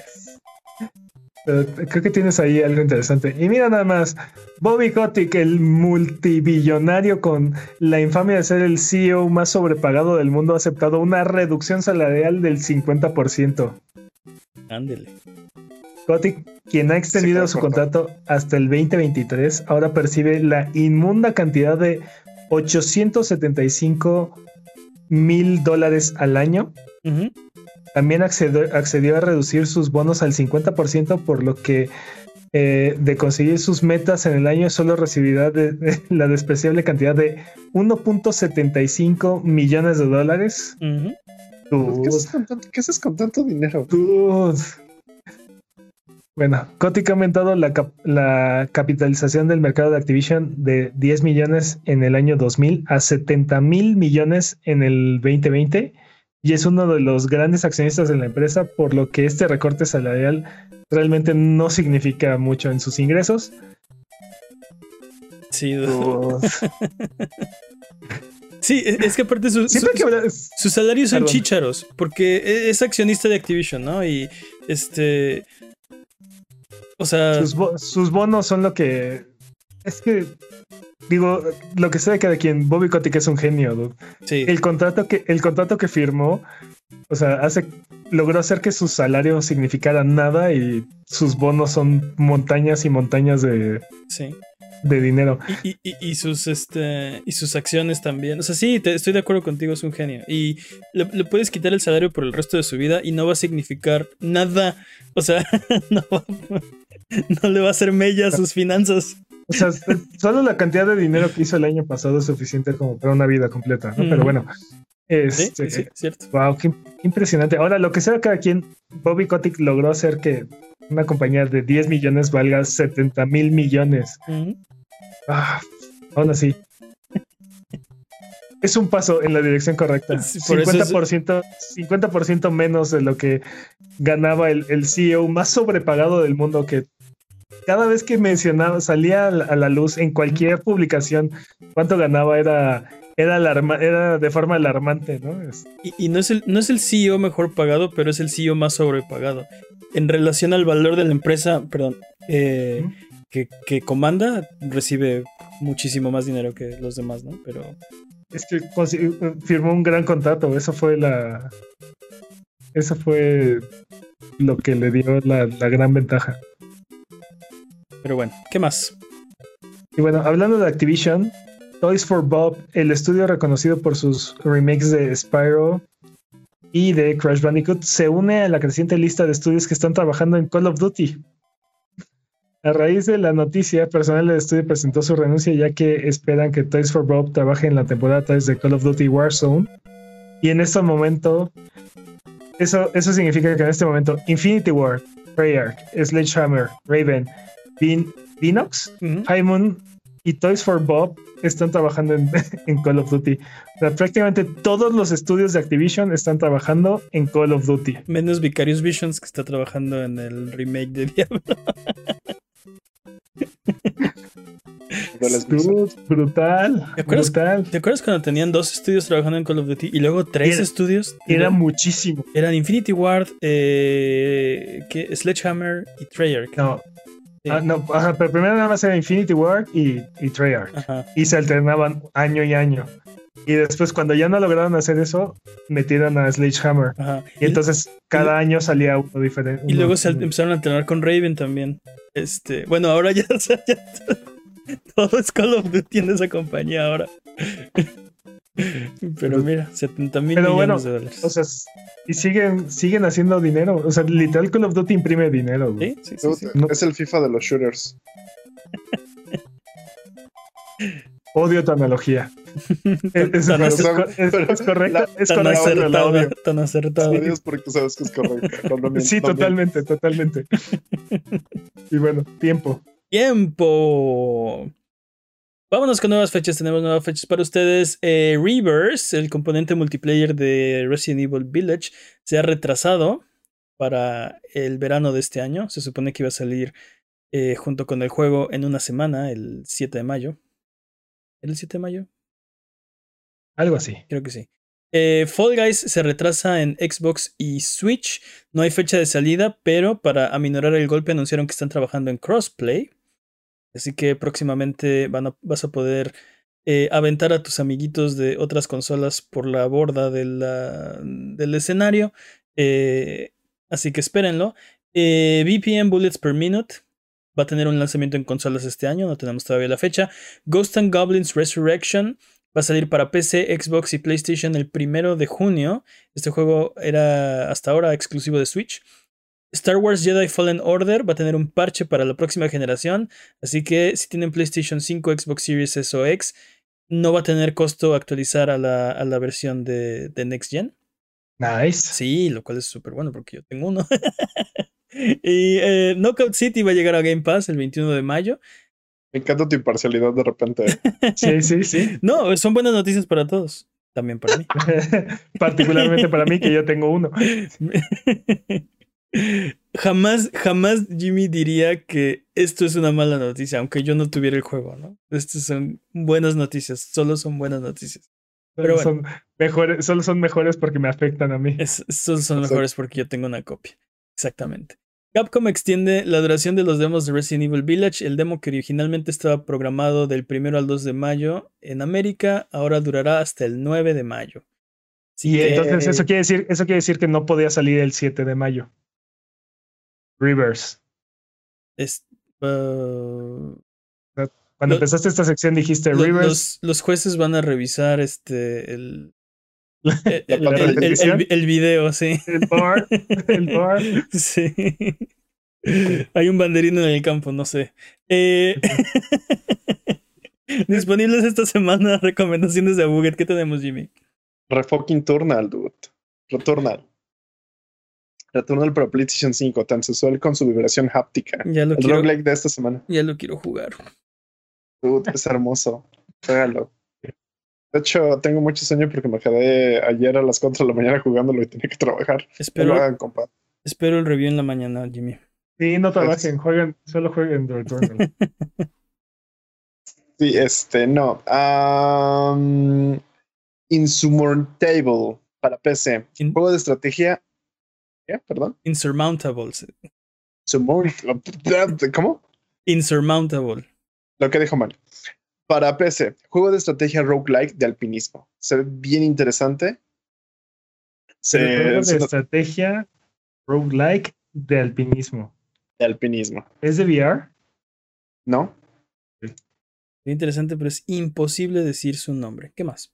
Pero creo que tienes ahí algo interesante. Y mira nada más, Bobby Kotick, el multibillonario con la infamia de ser el CEO más sobrepagado del mundo, ha aceptado una reducción salarial del 50%. Ándele. Kotick, quien ha extendido su contrato hasta el 2023, ahora percibe la inmunda cantidad de 875 mil dólares al año. También accedió, accedió a reducir sus bonos al 50%, por lo que eh, de conseguir sus metas en el año solo recibirá de- de la despreciable cantidad de 1.75 millones de dólares. ¿Qué haces con tanto, qué haces con tanto dinero? dude. Bueno, Kotick ha aumentado la, cap- la capitalización del mercado de Activision de 10 millones en el año 2000 a 70 mil millones en el 2020 y es uno de los grandes accionistas de la empresa, por lo que este recorte salarial realmente no significa mucho en sus ingresos. Sí, Dude. sí, es es que aparte su- su- que Sus salarios son Perdón. chícharos, porque e- es accionista de Activision, ¿no? Y este. O sea, sus, bo- sus bonos son lo que. Es que. Digo, lo que sea de cada quien, Bobby Kotick es un genio, dude. sí. el contrato que el contrato que firmó o sea hace logró hacer que su salario significara nada y sus bonos son montañas y montañas de, sí. de dinero Y, y- y- sus este y sus acciones también. O sea, sí, te- estoy de acuerdo contigo, es un genio. Y le, le puedes quitar el salario por el resto de su vida y no va a significar nada. O sea, no, va- no le va a hacer mella a sus finanzas. O sea solo la cantidad de dinero que hizo el año pasado es suficiente como para una vida completa ¿no? pero Ujú. bueno este, sí, sí, cierto. wow qué, qué impresionante ahora lo que sea cada quien Bobby Kotick logró hacer que una compañía de 10 millones valga 70 mil millones. Ah, aún así. Es un paso en la dirección correcta. Sí, por eso es- 50%, 50% menos de lo que ganaba el, el CEO más sobrepagado del mundo que cada vez que mencionaba, salía a la, luz en cualquier publicación cuánto ganaba era, era, alarma- era de forma alarmante, ¿no? Y, y no, es el, no es el CEO mejor pagado, pero es el CEO más sobrepagado. En relación al valor de la empresa, perdón, eh, que, que comanda, recibe muchísimo más dinero que los demás, ¿no? Pero Es que consi- firmó un gran contrato. Eso fue la. Eso fue lo que le dio la, la gran ventaja. Pero bueno, ¿qué más? Y bueno, hablando de Activision, Toys for Bob, el estudio reconocido por sus remakes de Spyro y de Crash Bandicoot, se une a la creciente lista de estudios que están trabajando en Call of Duty. A raíz de la noticia, personal del estudio presentó su renuncia ya que esperan que Toys for Bob trabaje en la temporada 3 de Call of Duty Warzone. Y en este momento, eso, eso significa que en este momento Infinity War, Treyarch, Sledgehammer, Raven, Vin, Vinox, Ujú. High Moon y Toys for Bob están trabajando en, en Call of Duty. O sea, prácticamente todos los estudios de Activision están trabajando en Call of Duty. Menos Vicarious Visions que está trabajando en el remake de Diablo. Dude, brutal, ¿Te acuerdas? brutal. ¿Te acuerdas cuando tenían dos estudios trabajando en Call of Duty y luego tres Era- estudios? Era muchísimo. Eran Infinity Ward, eh, ¿qué? Sledgehammer y Treyarch. No, Sí. ah, no ajá, pero primero nada más era Infinity Ward y, y Treyarch. Ajá. Y se alternaban año y año. Y después, cuando ya no lograron hacer eso, metieron a Sledgehammer. Ajá. Y entonces cada año salía uno diferente. Y luego se empezaron a entrenar con Raven también. Este, bueno, ahora ya, o sea, ya todo es Call of Duty en esa compañía ahora. Pero mira, 70 mil millones bueno, de dólares. O sea, y siguen, siguen haciendo dinero. O sea, literal Call of Duty imprime dinero. güey. sí, sí, sí, Dude, sí. No. Es el FIFA de los shooters. Odio tu analogía. es, Tan es- es- es- es Tan acertada, tan acertada. Sí, es porque sabes que es correcto. No, no miento, Sí, totalmente, totalmente. y bueno, tiempo. Tiempo. Vámonos con nuevas fechas. Tenemos nuevas fechas para ustedes. Eh, Reverse, el componente multiplayer de Resident Evil Village, se ha retrasado para el verano de este año. Se supone que iba a salir eh, junto con el juego en una semana, el 7 de mayo. ¿Era el 7 de mayo? Algo así. Creo que sí. Eh, Fall Guys se retrasa en Xbox y Switch. No hay fecha de salida, pero para aminorar el golpe anunciaron que están trabajando en crossplay. Así que próximamente vas a poder eh, aventar a tus amiguitos de otras consolas por la borda la- del escenario. Eh, así que espérenlo. Eh, VPN Bullets per Minute va a tener un lanzamiento en consolas este año. No tenemos todavía la fecha. Ghost and Goblins Resurrection Va a salir para PC, Xbox y PlayStation el primero de junio. Este juego era hasta ahora exclusivo de Switch. Star Wars Jedi Fallen Order va a tener un parche para la próxima generación. Así que si tienen PlayStation 5, Xbox Series S o X, no va a tener costo actualizar a la, a la versión de, de Next Gen. Nice. Sí, lo cual es súper bueno porque yo tengo uno. y eh, Knockout City va a llegar a Game Pass el 21 de mayo. Me encanta tu imparcialidad de repente. Sí, sí, sí. No, son buenas noticias para todos. También para mí. Particularmente para mí, que yo tengo uno. Jamás, jamás Jimmy diría que esto es una mala noticia, aunque yo no tuviera el juego, ¿no? Estas son buenas noticias, solo son buenas noticias. Pero Solo son mejores, solo son mejores porque me afectan a mí. Es, estos son mejores porque yo tengo una copia. Exactamente. Capcom extiende la duración de los demos de Resident Evil Village. El demo que originalmente estaba programado del 1 al 2 de mayo en América, ahora durará hasta el 9 de mayo. Así Y que- entonces eso quiere decir, eso quiere decir que no podía salir el 7 de mayo. Reverse. es- uh, Cuando Lo- empezaste esta sección dijiste Lo- Reverse. Los, los jueces van a revisar este el, el, el- La el- el- repetición. el- el video, sí. El bar. El bar. Sí. Hay un banderín en el campo, no sé. Eh, Disponibles esta semana recomendaciones de Abuget. ¿Qué tenemos, Jimmy? Refucking Turnal, dude. Returnal. Returnal para PlayStation 5, tan sensual con su vibración háptica. Ya lo El quiero, roguelike de esta semana. ya lo quiero jugar. Dude, es hermoso. Juégalo. De hecho, tengo mucho sueño porque me quedé ayer a las 4 de la mañana jugándolo y tenía que trabajar. No lo Espero, hagan, compa. espero el review en la mañana, Jimmy. Sí, no trabajen, jueguen, solo jueguen The Returnal. Sí, este, no. Um, Insurmountable para PC. Juego de estrategia. ¿Qué? Perdón. Insurmountable. Insurmountable. ¿Cómo? Insurmountable. Lo que dijo mal. Para PC, juego de estrategia roguelike de alpinismo. Se ve bien interesante. Se, Juego se de nota- estrategia roguelike de alpinismo. de alpinismo. ¿Es de VR? ¿No? Es interesante, pero es imposible decir su nombre. ¿Qué más?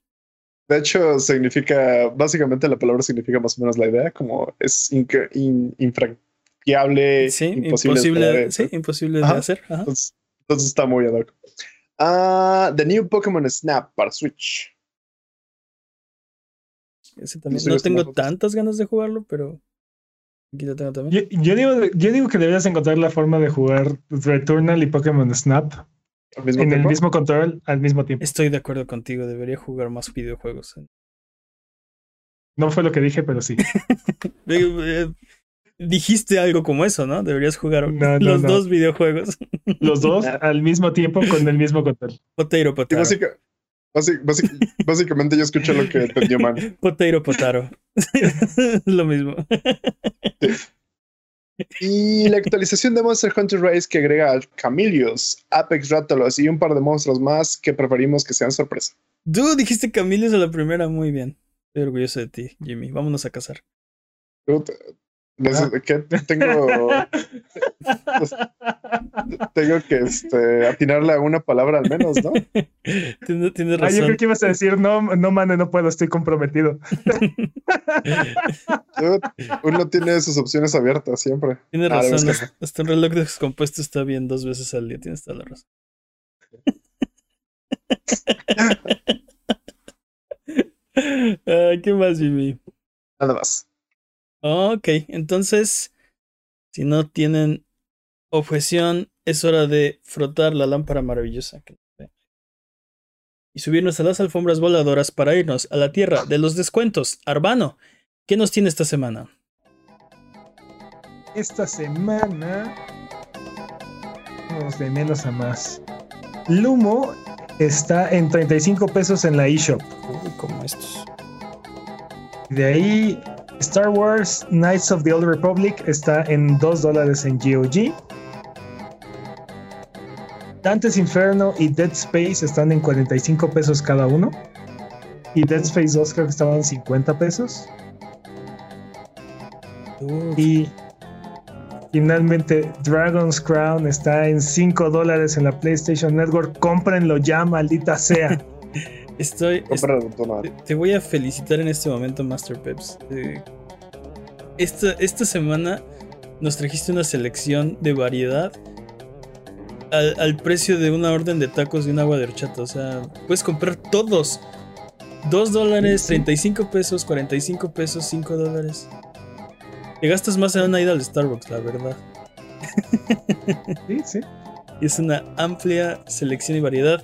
De hecho, significa, básicamente la palabra significa más o menos la idea, como es in- infra- inviable, Sí, imposible, imposible, de, sí, imposible de hacer. ajá. Entonces, entonces está muy ad hoc. Ah, The New Pokémon Snap para Switch. Ese también. sé No tengo tantas ganas de jugarlo, pero aquí lo tengo también. Yo, yo digo, yo digo que deberías encontrar la forma de jugar Returnal y Pokémon Snap Al mismo en el mismo control al mismo tiempo. Estoy de acuerdo contigo, debería jugar más videojuegos. No fue lo que dije, pero sí. Eh, Dijiste algo como eso, ¿no? Deberías jugar No, no, los no. dos videojuegos. Los dos al mismo tiempo con el mismo control. Sí, básica- básic- básic- básicamente yo escuché lo que entendió man. Potato Potaro. Lo mismo. Y la actualización de Monster Hunter Rise que agrega a Camilios, Apex Rathalos y un par de monstruos más que preferimos que sean sorpresa. Tú dijiste Camilios a la primera, muy bien. Estoy orgulloso de ti, Jimmy. Vámonos a neces- ¿qué? Tengo, tengo que este, atinarle a una palabra al menos, ¿no? Tienes, tienes Ah, yo razón. creo que ibas a decir, no, no, mane, no puedo, estoy comprometido. Uno tiene sus opciones abiertas siempre. Tienes Ah, razón. es que- hasta- Hasta un reloj descompuesto está bien dos veces al día. Tienes toda la razón. Ah, ¿Qué más, Jimmy? Nada más. Ok, entonces, si no tienen objeción, es hora de frotar la lámpara maravillosa. Y subirnos a las alfombras voladoras para irnos a la tierra de los descuentos. Arbano, ¿qué nos tiene esta semana? Esta semana. Vamos de menos a más. Lumo está en 35 pesos en la eShop. Uy, como estos. De ahí, Star Wars Knights of the Old Republic está en 2 dólares en GOG. Dante's Inferno y Dead Space están en 45 pesos cada uno. Y Dead Space 2 creo que estaban en 50 pesos. Uf, Y finalmente Dragon's Crown está en 5 dólares en la PlayStation Network. Cómprenlo ya, maldita sea. estoy, Te, te voy a felicitar en este momento, Master Peps. Eh, esta, esta semana nos trajiste una selección de variedad al, al precio de una orden de tacos y un agua de horchata. O sea, puedes comprar todos. 2 dólares, Sí. 35 pesos, 45 pesos, 5 dólares. Te gastas más en una ida al Starbucks, la verdad. Sí, sí. Y es una amplia selección y variedad.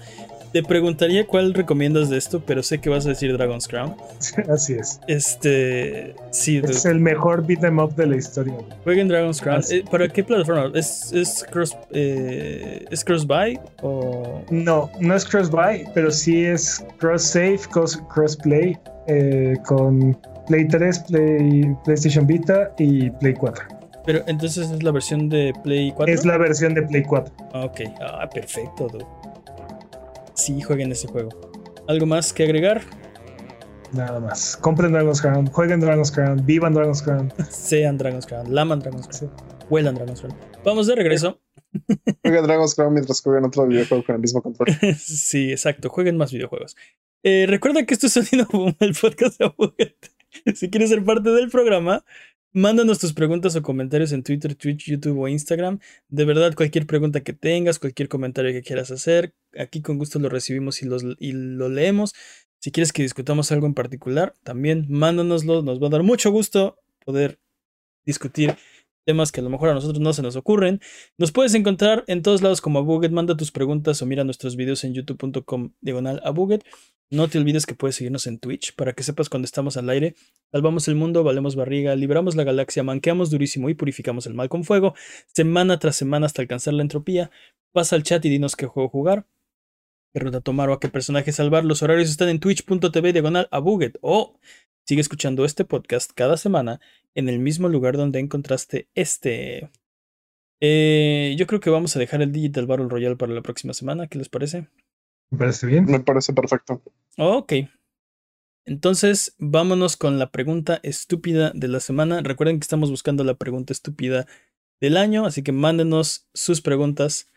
Te preguntaría cuál recomiendas de esto, pero sé que vas a decir Dragon's Crown. Así es. Este. Sí. Es el mejor beat 'em up de la historia. Jueguen Dragon's Crown. Eh, ¿Para qué plataforma? ¿Es, es cross eh, es cross buy o No, no es cross-buy, pero sí es cross-save, cross- cross-play eh, con Play 3, Play, PlayStation Vita y Play 4. pero entonces es la versión de Play 4? Es la versión de Play 4. Ah, Ok, ah, perfecto, dude. Sí, jueguen ese juego. ¿Algo más que agregar? Nada más. Compren Dragon's Crown, jueguen Dragon's Crown, vivan Dragon's Crown. Sean Dragon's Crown, laman Dragon's Crown, huelan Dragon's Crown. Vamos de regreso. Juega Dragon's Crown mientras juegan otro videojuego con el mismo control. sí, exacto. Jueguen más videojuegos. Eh, recuerda que esto es Sonido Boom, el podcast de Abuget. Si quieres ser parte del programa, mándanos tus preguntas o comentarios en Twitter, Twitch, YouTube o Instagram. De verdad, cualquier pregunta que tengas, cualquier comentario que quieras hacer, aquí con gusto lo recibimos y, lo leemos. Si quieres que discutamos algo en particular, también mándanoslo. Nos va a dar mucho gusto poder discutir temas que a lo mejor a nosotros no se nos ocurren. Nos puedes encontrar en todos lados como Abuget. Manda tus preguntas o mira nuestros videos en youtube.com diagonal Abuget. No te olvides que puedes seguirnos en Twitch para que sepas cuando estamos al aire. Salvamos el mundo, valemos barriga, liberamos la galaxia, manqueamos durísimo y purificamos el mal con fuego, semana tras semana hasta alcanzar la entropía. Pasa al chat y dinos qué juego jugar, qué ruta tomar o a qué personaje salvar. Los horarios están en twitch.tv diagonal Abuget o sigue escuchando este podcast cada semana en el mismo lugar donde encontraste este. Eh, yo creo que vamos a dejar el Digital Battle Royale para la próxima semana. ¿Qué les parece? Me parece bien. Me parece perfecto. Ok. Entonces, vámonos con la pregunta estúpida de la semana. Recuerden que estamos buscando la pregunta estúpida del año, así que mándenos sus preguntas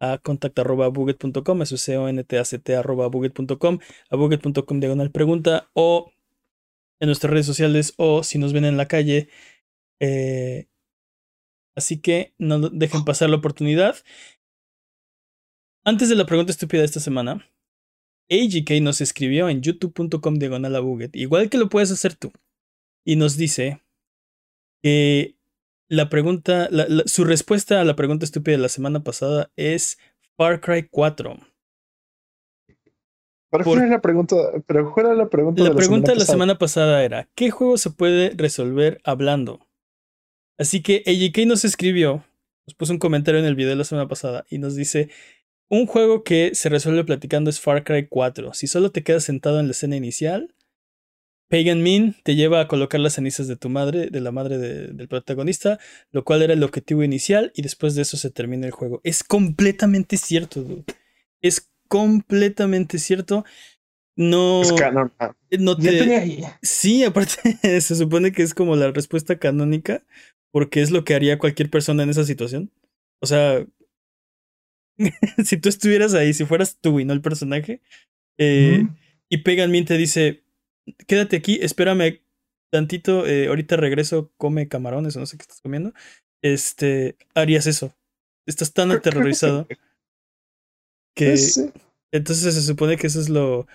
a contact.buget.com, eso es c o n t a c t arroba buget.com, a buget.com diagonal pregunta o en nuestras redes sociales o si nos ven en la calle, eh, Así que no dejen pasar la oportunidad. Antes de la pregunta estúpida de esta semana, AGK nos escribió en youtube.com diagonal igual que lo puedes hacer tú, y nos dice que la pregunta, su respuesta a la pregunta estúpida de la semana pasada es Far Cry 4. Pero ¿cuál la pregunta? Pero ¿cuál era la pregunta? La, de la pregunta de la semana pasada era: ¿qué juego se puede resolver hablando? Así que AGK nos escribió, nos puso un comentario en el video de la semana pasada y nos dice: Un juego que se resuelve platicando es Far Cry 4. Si solo te quedas sentado en la escena inicial, Pagan Min te lleva a colocar las cenizas de tu madre, de la madre del protagonista, lo cual era el objetivo inicial, y después de eso se termina el juego. Es completamente cierto, dude. Es completamente cierto. No. Es canon. Ah. No te... Sí, aparte, se supone que es como la respuesta canónica, porque es lo que haría cualquier persona en esa situación. O sea, si tú estuvieras ahí, si fueras tú y no el personaje, eh, y Pagan Min te dice, quédate aquí, espérame tantito, eh, ahorita regreso, come camarones o no sé qué estás comiendo, este, harías eso. Estás tan aterrorizado que... Pues entonces se supone que eso es lo...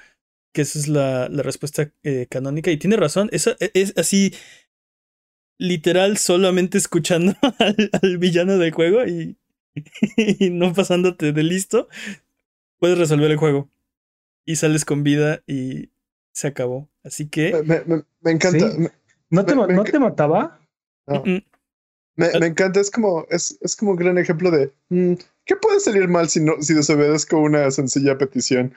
que esa es la, la respuesta eh, canónica y tiene razón, es, e, es así literal solamente escuchando al, villano del juego y, y, no pasándote de listo, puedes resolver el juego. Y sales con vida y se acabó. Así que. Me, encanta. ¿No, te, ¿No te mataba? Me, encanta, es como, es, es como un gran ejemplo de mm, ¿qué puede salir mal si no, si desobedezco una sencilla petición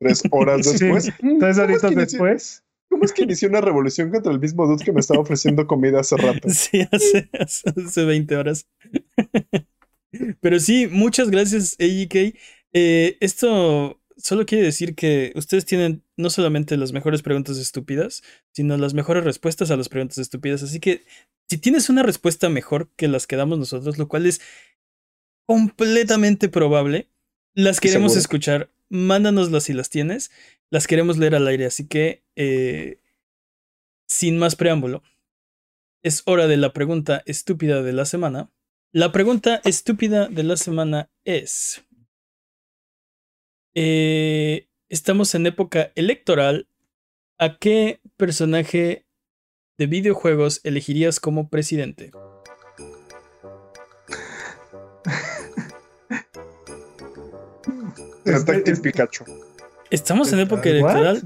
tres horas después? Mm, tres horitas después. ¿Cómo es que inició una revolución contra el mismo dude que me estaba ofreciendo comida hace rato? Sí, hace, hace 20 horas. Pero sí, muchas gracias, AEK. Eh, esto solo quiere decir que ustedes tienen no solamente las mejores preguntas estúpidas, sino las mejores respuestas a las preguntas estúpidas. Así que si tienes una respuesta mejor que las que damos nosotros, lo cual es completamente probable, las queremos escuchar. Mándanoslas si las tienes. Las queremos leer al aire. Así que, eh, sin más preámbulo, es hora de la pregunta estúpida de la semana. La pregunta estúpida de la semana es... Eh, estamos en época electoral. ¿A qué personaje de videojuegos elegirías como presidente? Detective Pikachu. ¿Estamos en época electoral?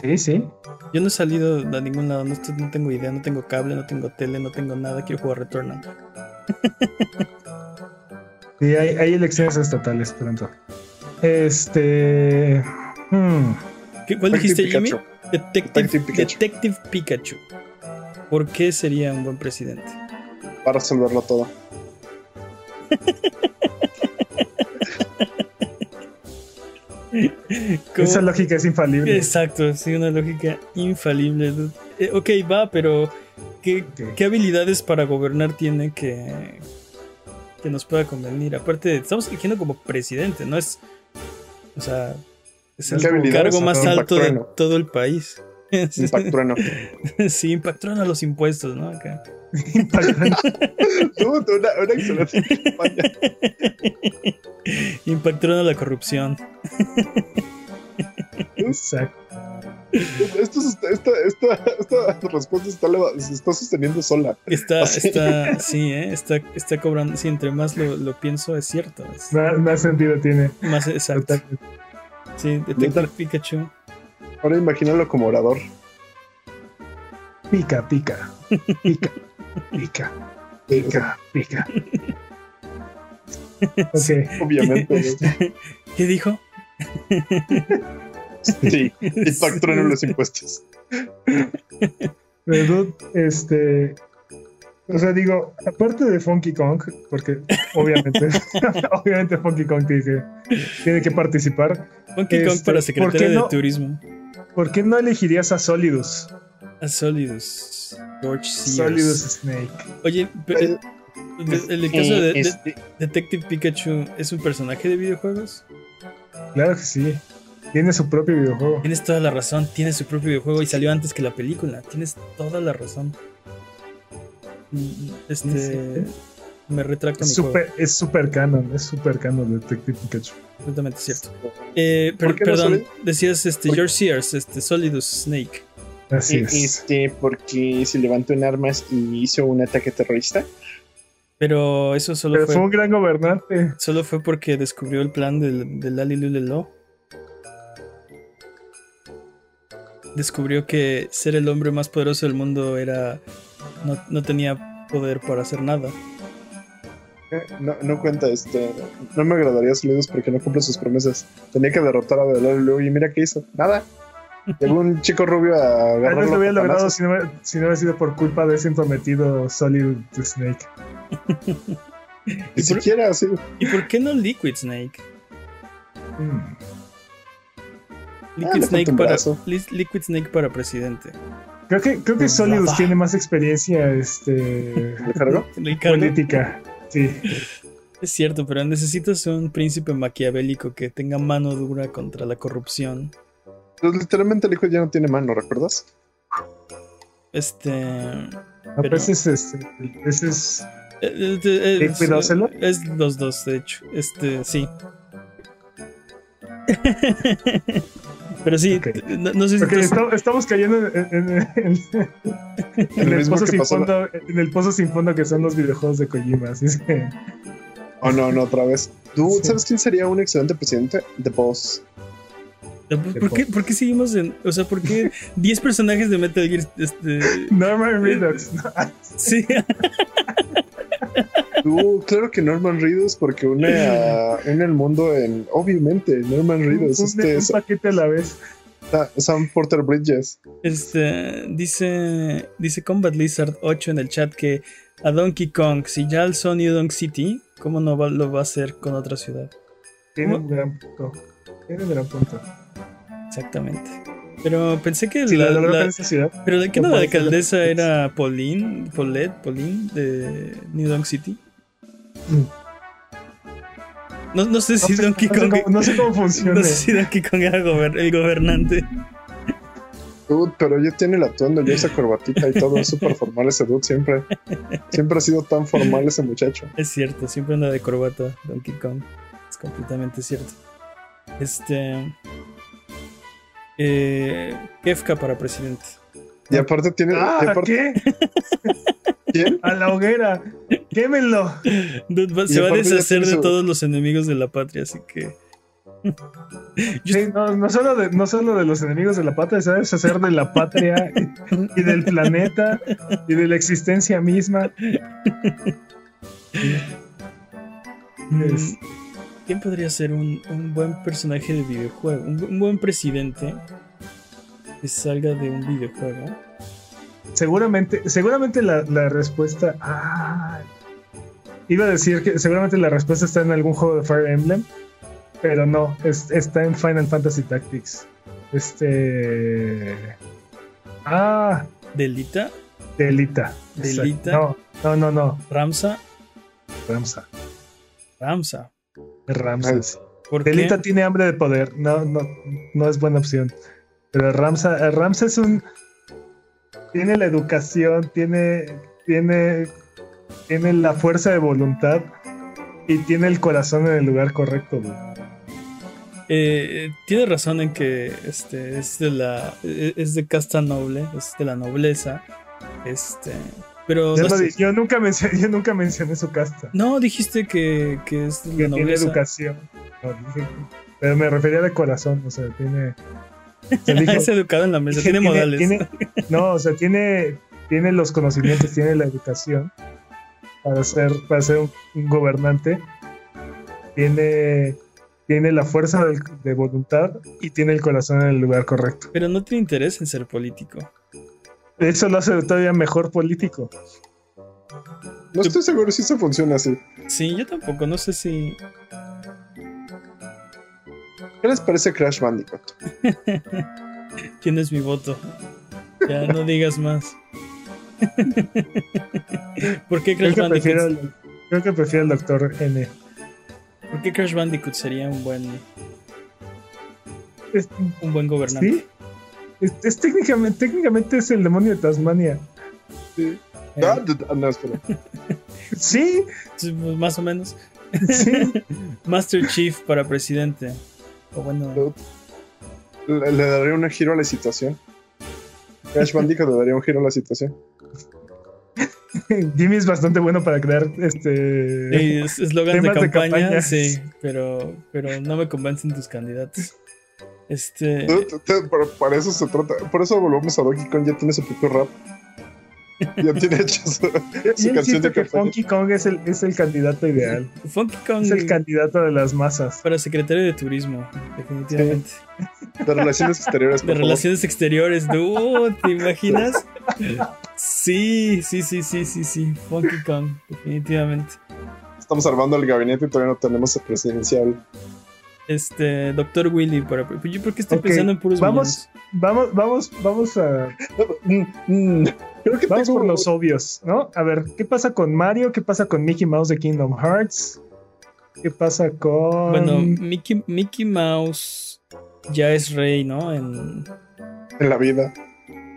Sí, sí. Yo no he salido a ningún lado, no, tengo idea, no tengo cable, no tengo tele, no tengo nada, quiero jugar Returnal. sí, hay, hay elecciones estatales pronto. Este. Hmm. ¿Cuál dijiste, Jimmy? Detective, Pikachu. ¿Por qué sería un buen presidente? Para resolverlo todo. Esa lógica es infalible. Exacto, sí, una lógica infalible. Eh, ok, va, pero ¿qué, ¿qué, habilidades para gobernar tiene que, que nos pueda convenir? Aparte, estamos eligiendo como presidente, no es o sea, es el cargo más alto de todo el país. Impactrueno. sí, impactrueno a los impuestos, ¿no? Acá. una, una excelente campaña. Impactrueno a la corrupción. Exacto. Esto, esta, esta, esta, respuesta está, se está sosteniendo sola. Está, está, sí, ¿eh? está, está cobrando. Sí, entre más lo, lo pienso, es cierto. Más, sentido tiene. Más exacto. Sí, detecta Pikachu. Ahora imagínalo como orador. Pica, pica. Pica, pica. Pica, pica. ok. Obviamente. ¿Qué dijo? Sí, impacto en los impuestos. Pero, este. O sea, digo, aparte de Funky Kong, porque obviamente, obviamente Funky Kong tiene que, tiene que participar. Funky Kong para este, secretario de turismo. ¿Por qué no elegirías a Solidus? A Solidus. George Sears. Solidus Snake. Oye, pero, eh, el, caso de, de, este Detective Pikachu es un personaje de videojuegos. Claro que sí. Tiene su propio videojuego. Tienes toda la razón, tiene su propio videojuego y salió antes que la película. Tienes toda la razón. Este. Me retracto Es mi juego. súper es super canon, es super canon Detective Pikachu. Completamente cierto. Eh, per- ¿Por qué no perdón, decías este, ¿Por- George Sears, este, Solidus Snake. Así Eh, es. Este, porque se levantó en armas y hizo un ataque terrorista. Pero eso solo Pero fue, fue un gran gobernante. solo fue porque descubrió el plan del, del Ali Lulelo. Descubrió que ser el hombre más poderoso del mundo era. No, no tenía poder para hacer nada. Eh, No, no cuenta este. No me agradaría Solidos porque no cumple sus promesas. Tenía que derrotar a Delalo y mira qué hizo. Nada. Llegó un chico rubio a Tal vez lo hubiera logrado si no, hubiera- si no hubiera sido por culpa de ese entrometido Solid Snake. Ni siquiera así. ¿Y por qué no Liquid Snake? Mm. Liquid, Ah, le Snake, para, Liquid Snake para presidente. Creo que, creo que Solidus tiene más experiencia este, política. Sí. es cierto, pero necesitas un príncipe maquiavélico que tenga mano dura contra la corrupción. Pues, literalmente el hijo ya no tiene mano, ¿recuerdas? Este. A Pero- veces este, ese es. eh, eh, eh, ¿Liquid es, Ocelot? es los dos, de hecho. Este, sí. Pero sí, no, no sé si Porque tú- esta- estamos cayendo en, en- en- en- en lo el pozo sin fondo, en el pozo sin fondo que son los videojuegos de Kojima. Así es que Oh, no, no, otra vez. ¿Tú Sí. sabes quién sería un excelente presidente? The Boss. ¿Por qué, ¿Por qué seguimos en.? O sea, ¿por qué 10 personajes de Metal Gear. Este, Norman Redux. ¿no? sí, Tú, claro que Norman Reedus, porque une, a, une el mundo en. Obviamente, Norman Reedus. un, Este un paquete a la vez. Sa- Sam Porter Bridges. este. Dice. Dice Combat Lizard 8 en el chat que a Donkey Kong, si ya alzó New Donk City, ¿cómo no va- lo va a hacer con otra ciudad? Tiene un gran punto. Tiene un gran punto. Exactamente. Pero pensé que Si la, esa ciudad. Pero de qué No la alcaldesa era Pauline, Paulette, Pauline de New Donk City. No, no sé si No sé, Donkey no sé Kong. cómo, no sé cómo funciona. no sé si Donkey Kong era gober- el gobernante. Dude, pero ya tiene el atuendo, ya usa corbatita y todo. Es súper formal ese dude siempre. Siempre ha sido tan formal ese muchacho. Es cierto, siempre anda de corbata Donkey Kong. Es completamente cierto. Este. Eh, Kefka para presidente. Y aparte tiene. y Ah, aparte, ¿qué? ¿Quién? A la hoguera. Quémenlo. Dude, se va a deshacer de todos los enemigos de la patria, así que. Sí, no, no solo de, no solo de los enemigos de la patria, se va a deshacer de la patria y, y del planeta y de la existencia misma. Es- ¿Quién podría ser un, un buen personaje de videojuego? Un, bu- un buen presidente que salga de un videojuego. Seguramente, seguramente la, la respuesta. Ah, iba a decir que seguramente la respuesta está en algún juego de Fire Emblem, pero no, es- está en Final Fantasy Tactics. Este. Ah, Delita, Delita. Delita. No, no, no, no. Ramsa, Ramsa. Ramsa. Ramsas. ¿Por qué? Delita tiene hambre de poder. No, no, no es buena opción. Pero Ramsa, eh, Ramsa es un. Tiene la educación, tiene. Tiene. Tiene la fuerza de voluntad. Y tiene el corazón en el lugar correcto, güey. Eh, tiene razón en que este es de la eh, es de casta noble, es de la nobleza. Este, pero Yo, no, no sé- di- yo nunca mencioné, yo nunca mencioné su casta. no, dijiste que, que es de Que la tiene educación. No, dije- pero me refería de corazón, o sea, tiene. o sea, dijo- es educado en la mesa, tiene modales. tiene- no, o sea, tiene, tiene los conocimientos, tiene la educación para ser, para ser un, un gobernante. Tiene, tiene la fuerza de voluntad y tiene el corazón en el lugar correcto. Pero no tiene interés en ser político. Eso lo hace todavía mejor político. No estoy seguro si eso funciona así. Sí, yo tampoco, no sé si. ¿Qué les parece Crash Bandicoot? Tienes mi voto. Ya no digas más. ¿Por qué Creo Crash que, prefiero, Bandicoot? creo que prefiero al doctor N. ¿Por qué Crash Bandicoot sería un buen Es- un buen gobernante? ¿Sí? Es, es técnicamente, técnicamente es el demonio de Tasmania. Eh, Ah, ah, no, espera. Sí, Sí, pues, más o menos. sí. Master Chief para presidente. O bueno, Le, le daría un giro a la situación. Crash Bandicoot le daría un giro a la situación. Jimmy es bastante bueno para crear este. es- eslogan de Temas de campaña, campaña. sí, pero, pero no me convencen tus candidatos. Este, por eso se trata. Por eso volvemos a Donkey Kong. Ya tiene su propio rap. Ya tiene hecho su, Yo, su yo canción de que. Funky Kong es el, es el candidato ideal. Funky Kong Es el candidato de las masas. para secretario de turismo, definitivamente. De relaciones exteriores. De por favor. relaciones exteriores, dude, ¿te imaginas? Sí, sí, sí, sí, sí, sí. Funky Kong, definitivamente. Estamos armando el gabinete y todavía no tenemos el presidencial. Este, Doctor Willy, para, yo porque estoy Ok, pensando en puros vamos, vamos, vamos, vamos a. Mm, mm, Creo que Vamos tengo- por los obvios, ¿no? A ver, ¿qué pasa con Mario? ¿Qué pasa con Mickey Mouse de Kingdom Hearts? ¿Qué pasa con. Bueno, Mickey, Mickey Mouse ya es rey, ¿no? En... en la vida.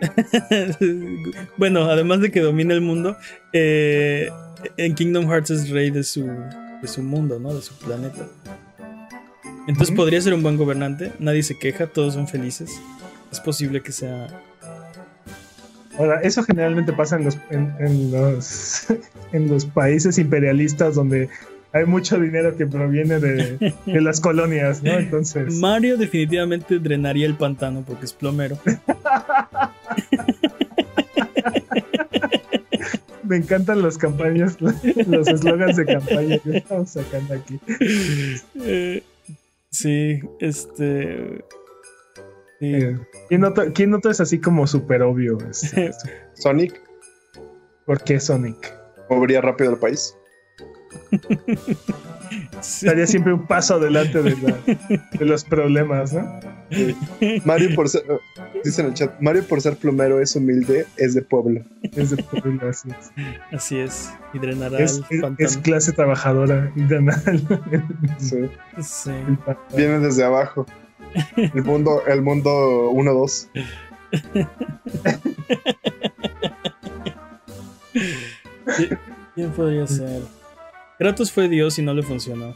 bueno, además de que domina el mundo, eh, en Kingdom Hearts es rey de su, de su mundo, ¿no? De su planeta. Entonces Ujú. podría ser un buen gobernante, nadie se queja, todos son felices. Es posible que sea... Ahora, eso generalmente pasa en los, en, en los, en los países imperialistas donde hay mucho dinero que proviene de, de las colonias, ¿no? Entonces. Mario definitivamente drenaría el pantano porque es plomero. Me encantan las campañas, los eslogans de campaña que estamos sacando aquí. Eh, sí, este... sí. Eh, ¿Quién, otro, quién otro es así como súper obvio? Este, Sonic ¿Por qué Sonic? movería rápido el país. Sí. Estaría siempre un paso adelante de, la- de los problemas, ¿no? Mario por ser, dice en el chat, Mario por ser plomero es humilde, es de pueblo. Es, de pueblo, así es. Así es, y drenará Es, el es- pantano. es clase trabajadora y Sí. Sí. Viene desde abajo. El mundo, el mundo 1-2. ¿Qui- ¿Quién podría ser? Kratos fue Dios y no le funcionó.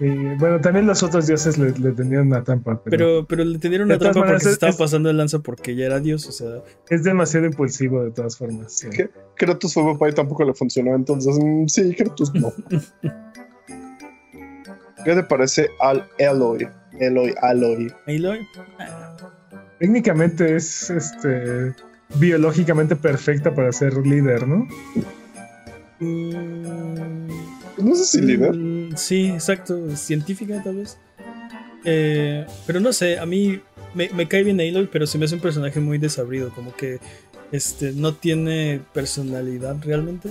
Y, bueno, también los otros dioses le, le tenían una trampa, pero, Pero, pero le tendieron una trampa porque se es- estaba es- pasando el lanza porque ya era Dios. O sea, es demasiado impulsivo de todas formas. Kratos fue papá y tampoco le funcionó, entonces mm, sí, Kratos no. ¿Qué te parece al Eloy? Eloy, Aloy. Ah, Técnicamente es este biológicamente perfecta para ser líder, ¿no? Mm, No sé si líder. mm, Sí, exacto. Científica, tal vez. Eh, pero no sé, a mí me, me cae bien Aloy, pero se me hace un personaje muy desabrido. Como que este, no tiene personalidad realmente.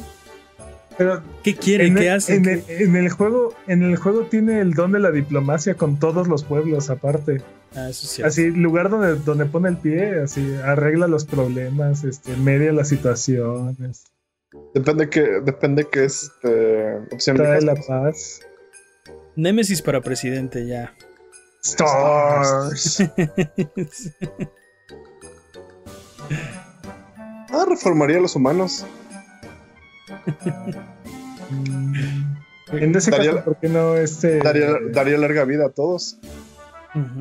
Pero ¿Qué quiere? en, ¿Qué el, hace? en, ¿Qué- el, en el juego, en el juego tiene el don de la diplomacia con todos los pueblos aparte. Ah, eso es cierto. Así, lugar donde, donde pone el pie, así arregla los problemas, este, media las situaciones, Depende que, depende que este opción trae la paz. Némesis para presidente, ya. Stars. Ah, reformaría a los humanos. en ese Daría- caso, ¿por qué no este? Daría, daría larga vida a todos.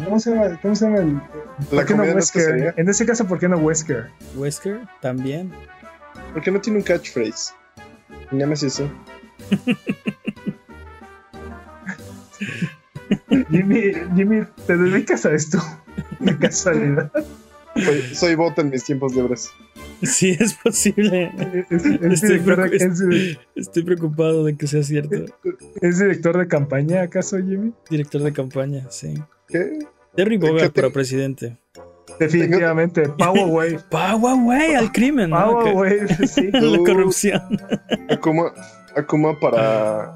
¿Cómo se llama? ¿Cómo se llama el? ¿Por La qué no es Wesker? sería. En ese caso, ¿por qué no Wesker? Wesker también. Porque no tiene un catchphrase. Nemesis sí. Jimmy, Jimmy, ¿te dedicas a esto? De casualidad. Soy, soy bot en mis tiempos libres. Sí, es posible. Es, es Estoy director, de, preocup- es- Estoy preocupado de que sea cierto. es director de campaña, ¿acaso, Jimmy? Director de campaña, sí. ¿Qué? Terry ¿Qué Bogard te- para presidente. Definitivamente. Power Wave. Power way al crimen, ¿no? Power Wave, sí. La Uh. corrupción. Akuma, Akuma para.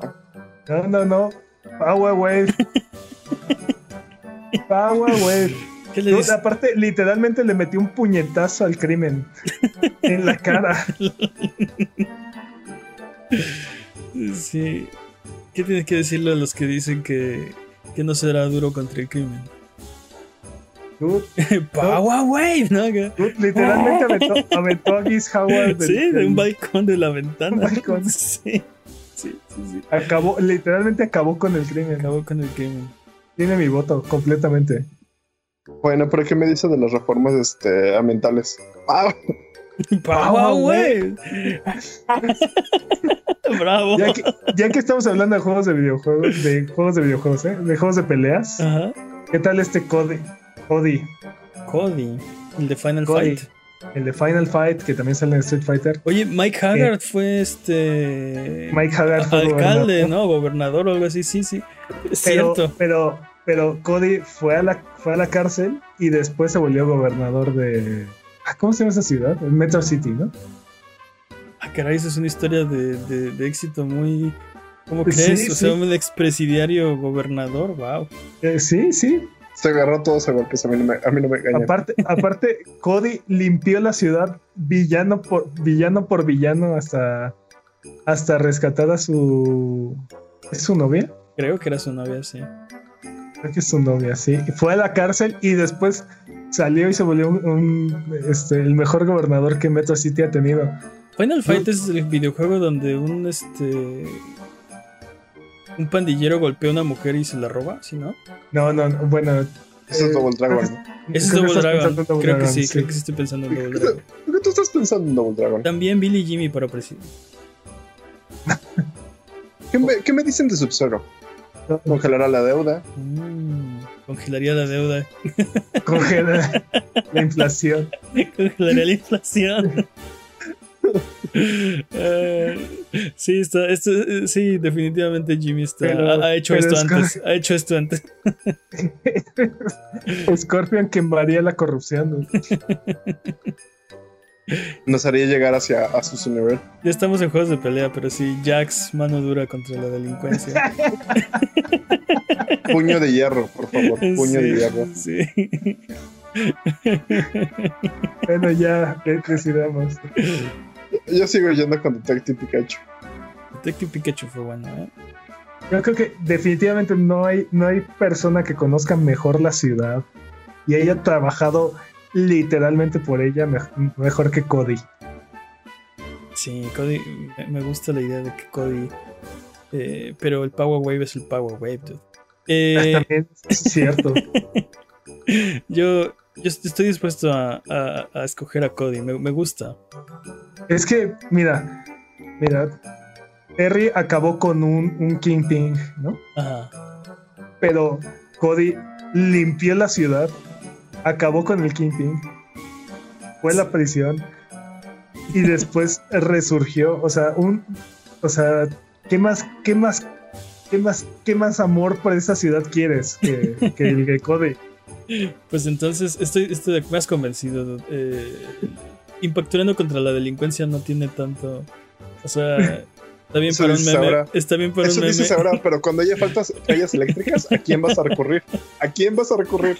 No, no, no. Power Wave. Power Wave. ¿Qué le No, aparte, literalmente le metió un puñetazo al crimen en la cara. Sí. ¿Qué tienes que decirle a los que dicen que, que no será duro contra el crimen? Power Wave, ¿no? literalmente aventó, aventó, a Giz Howard. sí, de un balcón de la ventana. Un balcón. Sí. Sí, sí, Acabó, literalmente acabó con el crimen. Acabó con el crimen. Tiene mi voto, completamente. Bueno, pero ¿qué me dice de las reformas este, ambientales? ¡Ah! ¡Bravo, güey! ¡Bravo! Ya que, ya que, estamos hablando de juegos de videojuegos, de juegos de videojuegos, ¿eh? De juegos de peleas. Ajá. ¿Qué tal este Cody? Cody. Cody. El de Final Fight. El de Final Fight, que también sale en Street Fighter. Oye, Mike Haggard fue este. Mike Haggard fue Alcalde, ¿no? Gobernador o algo así, sí, sí. Es cierto. Pero, pero Cody fue a, la, fue a la cárcel y después se volvió gobernador de. Ah, ¿Cómo se llama esa ciudad? Metro City, ¿no? Ah, caray, eso es una historia de, de, éxito muy. ¿Cómo crees? o sea, un expresidiario gobernador, wow. Eh, sí, sí se agarró todos a golpes, a mí no me, a mí no me Aparte, aparte, Cody limpió la ciudad villano por villano por villano hasta, hasta rescatar a su. ¿Es su novia? Creo que era su novia, sí. Creo que es su novia, sí. Fue a la cárcel y después salió y se volvió un, este, el mejor gobernador que Metro City ha tenido. Final Fight es el videojuego donde un este un pandillero golpea a una mujer y se la roba, ¿sí no? No, no, bueno. Eso es Double Dragon. Ese es Double Dragon. Creo que sí, creo que sí estoy pensando en Double Dragon. ¿Por qué tú estás pensando en Double Dragon? También Billy y Jimmy para presidente. ¿Qué, me, ¿Qué me dicen de Sub-Zero? Congelará la deuda. Mm, congelaría la deuda. Congela la inflación. Congelaría la inflación. Eh, sí, está, esto, eh, sí, definitivamente Jimmy está, ha, hecho esto antes. Ha hecho esto antes. Scorpion quemaría la corrupción. Nos haría llegar hacia a su nivel. Ya estamos en juegos de pelea, pero sí, Jax, mano dura contra la delincuencia. Puño de hierro, por favor. Puño de hierro. Sí. bueno, ya decidamos. Yo sigo yendo con Detective Pikachu. Detective Pikachu fue bueno, ¿eh? Yo creo que definitivamente no hay, no hay persona que conozca mejor la ciudad y haya trabajado literalmente por ella mejor que Cody. Sí, Cody, me gusta la idea de que Cody. Eh, pero el Power Wave es el Power Wave, dude. Eh, También es cierto. yo, yo estoy dispuesto a, escoger a Cody, me, gusta. Es que, mira, mira, Terry acabó con un, un Kingpin, ¿no? Ajá. Pero Cody limpió la ciudad, acabó con el Kingpin, fue a la prisión y después resurgió. O sea, un. O sea, ¿qué más, qué más, qué más, qué más amor por esa ciudad quieres que, que el que Cody? Pues entonces estoy, estoy más convencido. Eh, impacturando contra la delincuencia no tiene tanto. O sea, está bien para un meme. Está bien para Eso un dices ahora, pero cuando haya faltas calles eléctricas, ¿a quién vas a recurrir? ¿A quién vas a recurrir?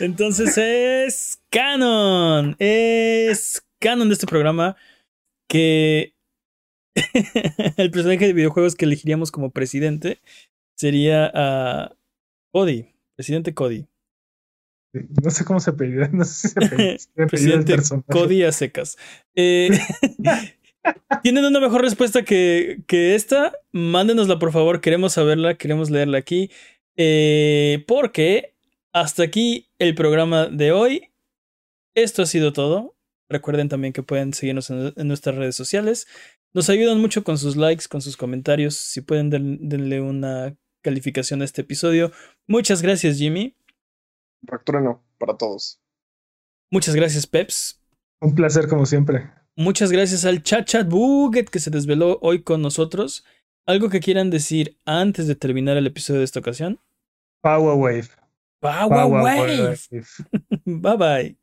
Entonces es canon. Es canon de este programa que el personaje de videojuegos que elegiríamos como presidente sería a Cody, presidente Cody. No sé cómo se apellida, no sé si se apellida, Cody a secas. Eh, ¿Tienen una mejor respuesta que, que, esta? Mándenosla, por favor. Queremos saberla, queremos leerla aquí. Eh, porque hasta aquí el programa de hoy. Esto ha sido todo. Recuerden también que pueden seguirnos en, nuestras redes sociales. Nos ayudan mucho con sus likes, con sus comentarios. Si pueden, denle una calificación a este episodio. Muchas gracias, Jimmy. Factura no, para todos. Muchas gracias, Peps. Un placer, como siempre. Muchas gracias al Chat Chat Buget que se desveló hoy con nosotros. ¿Algo que quieran decir antes de terminar el episodio de esta ocasión? Power Wave. Power, Wave. bye bye.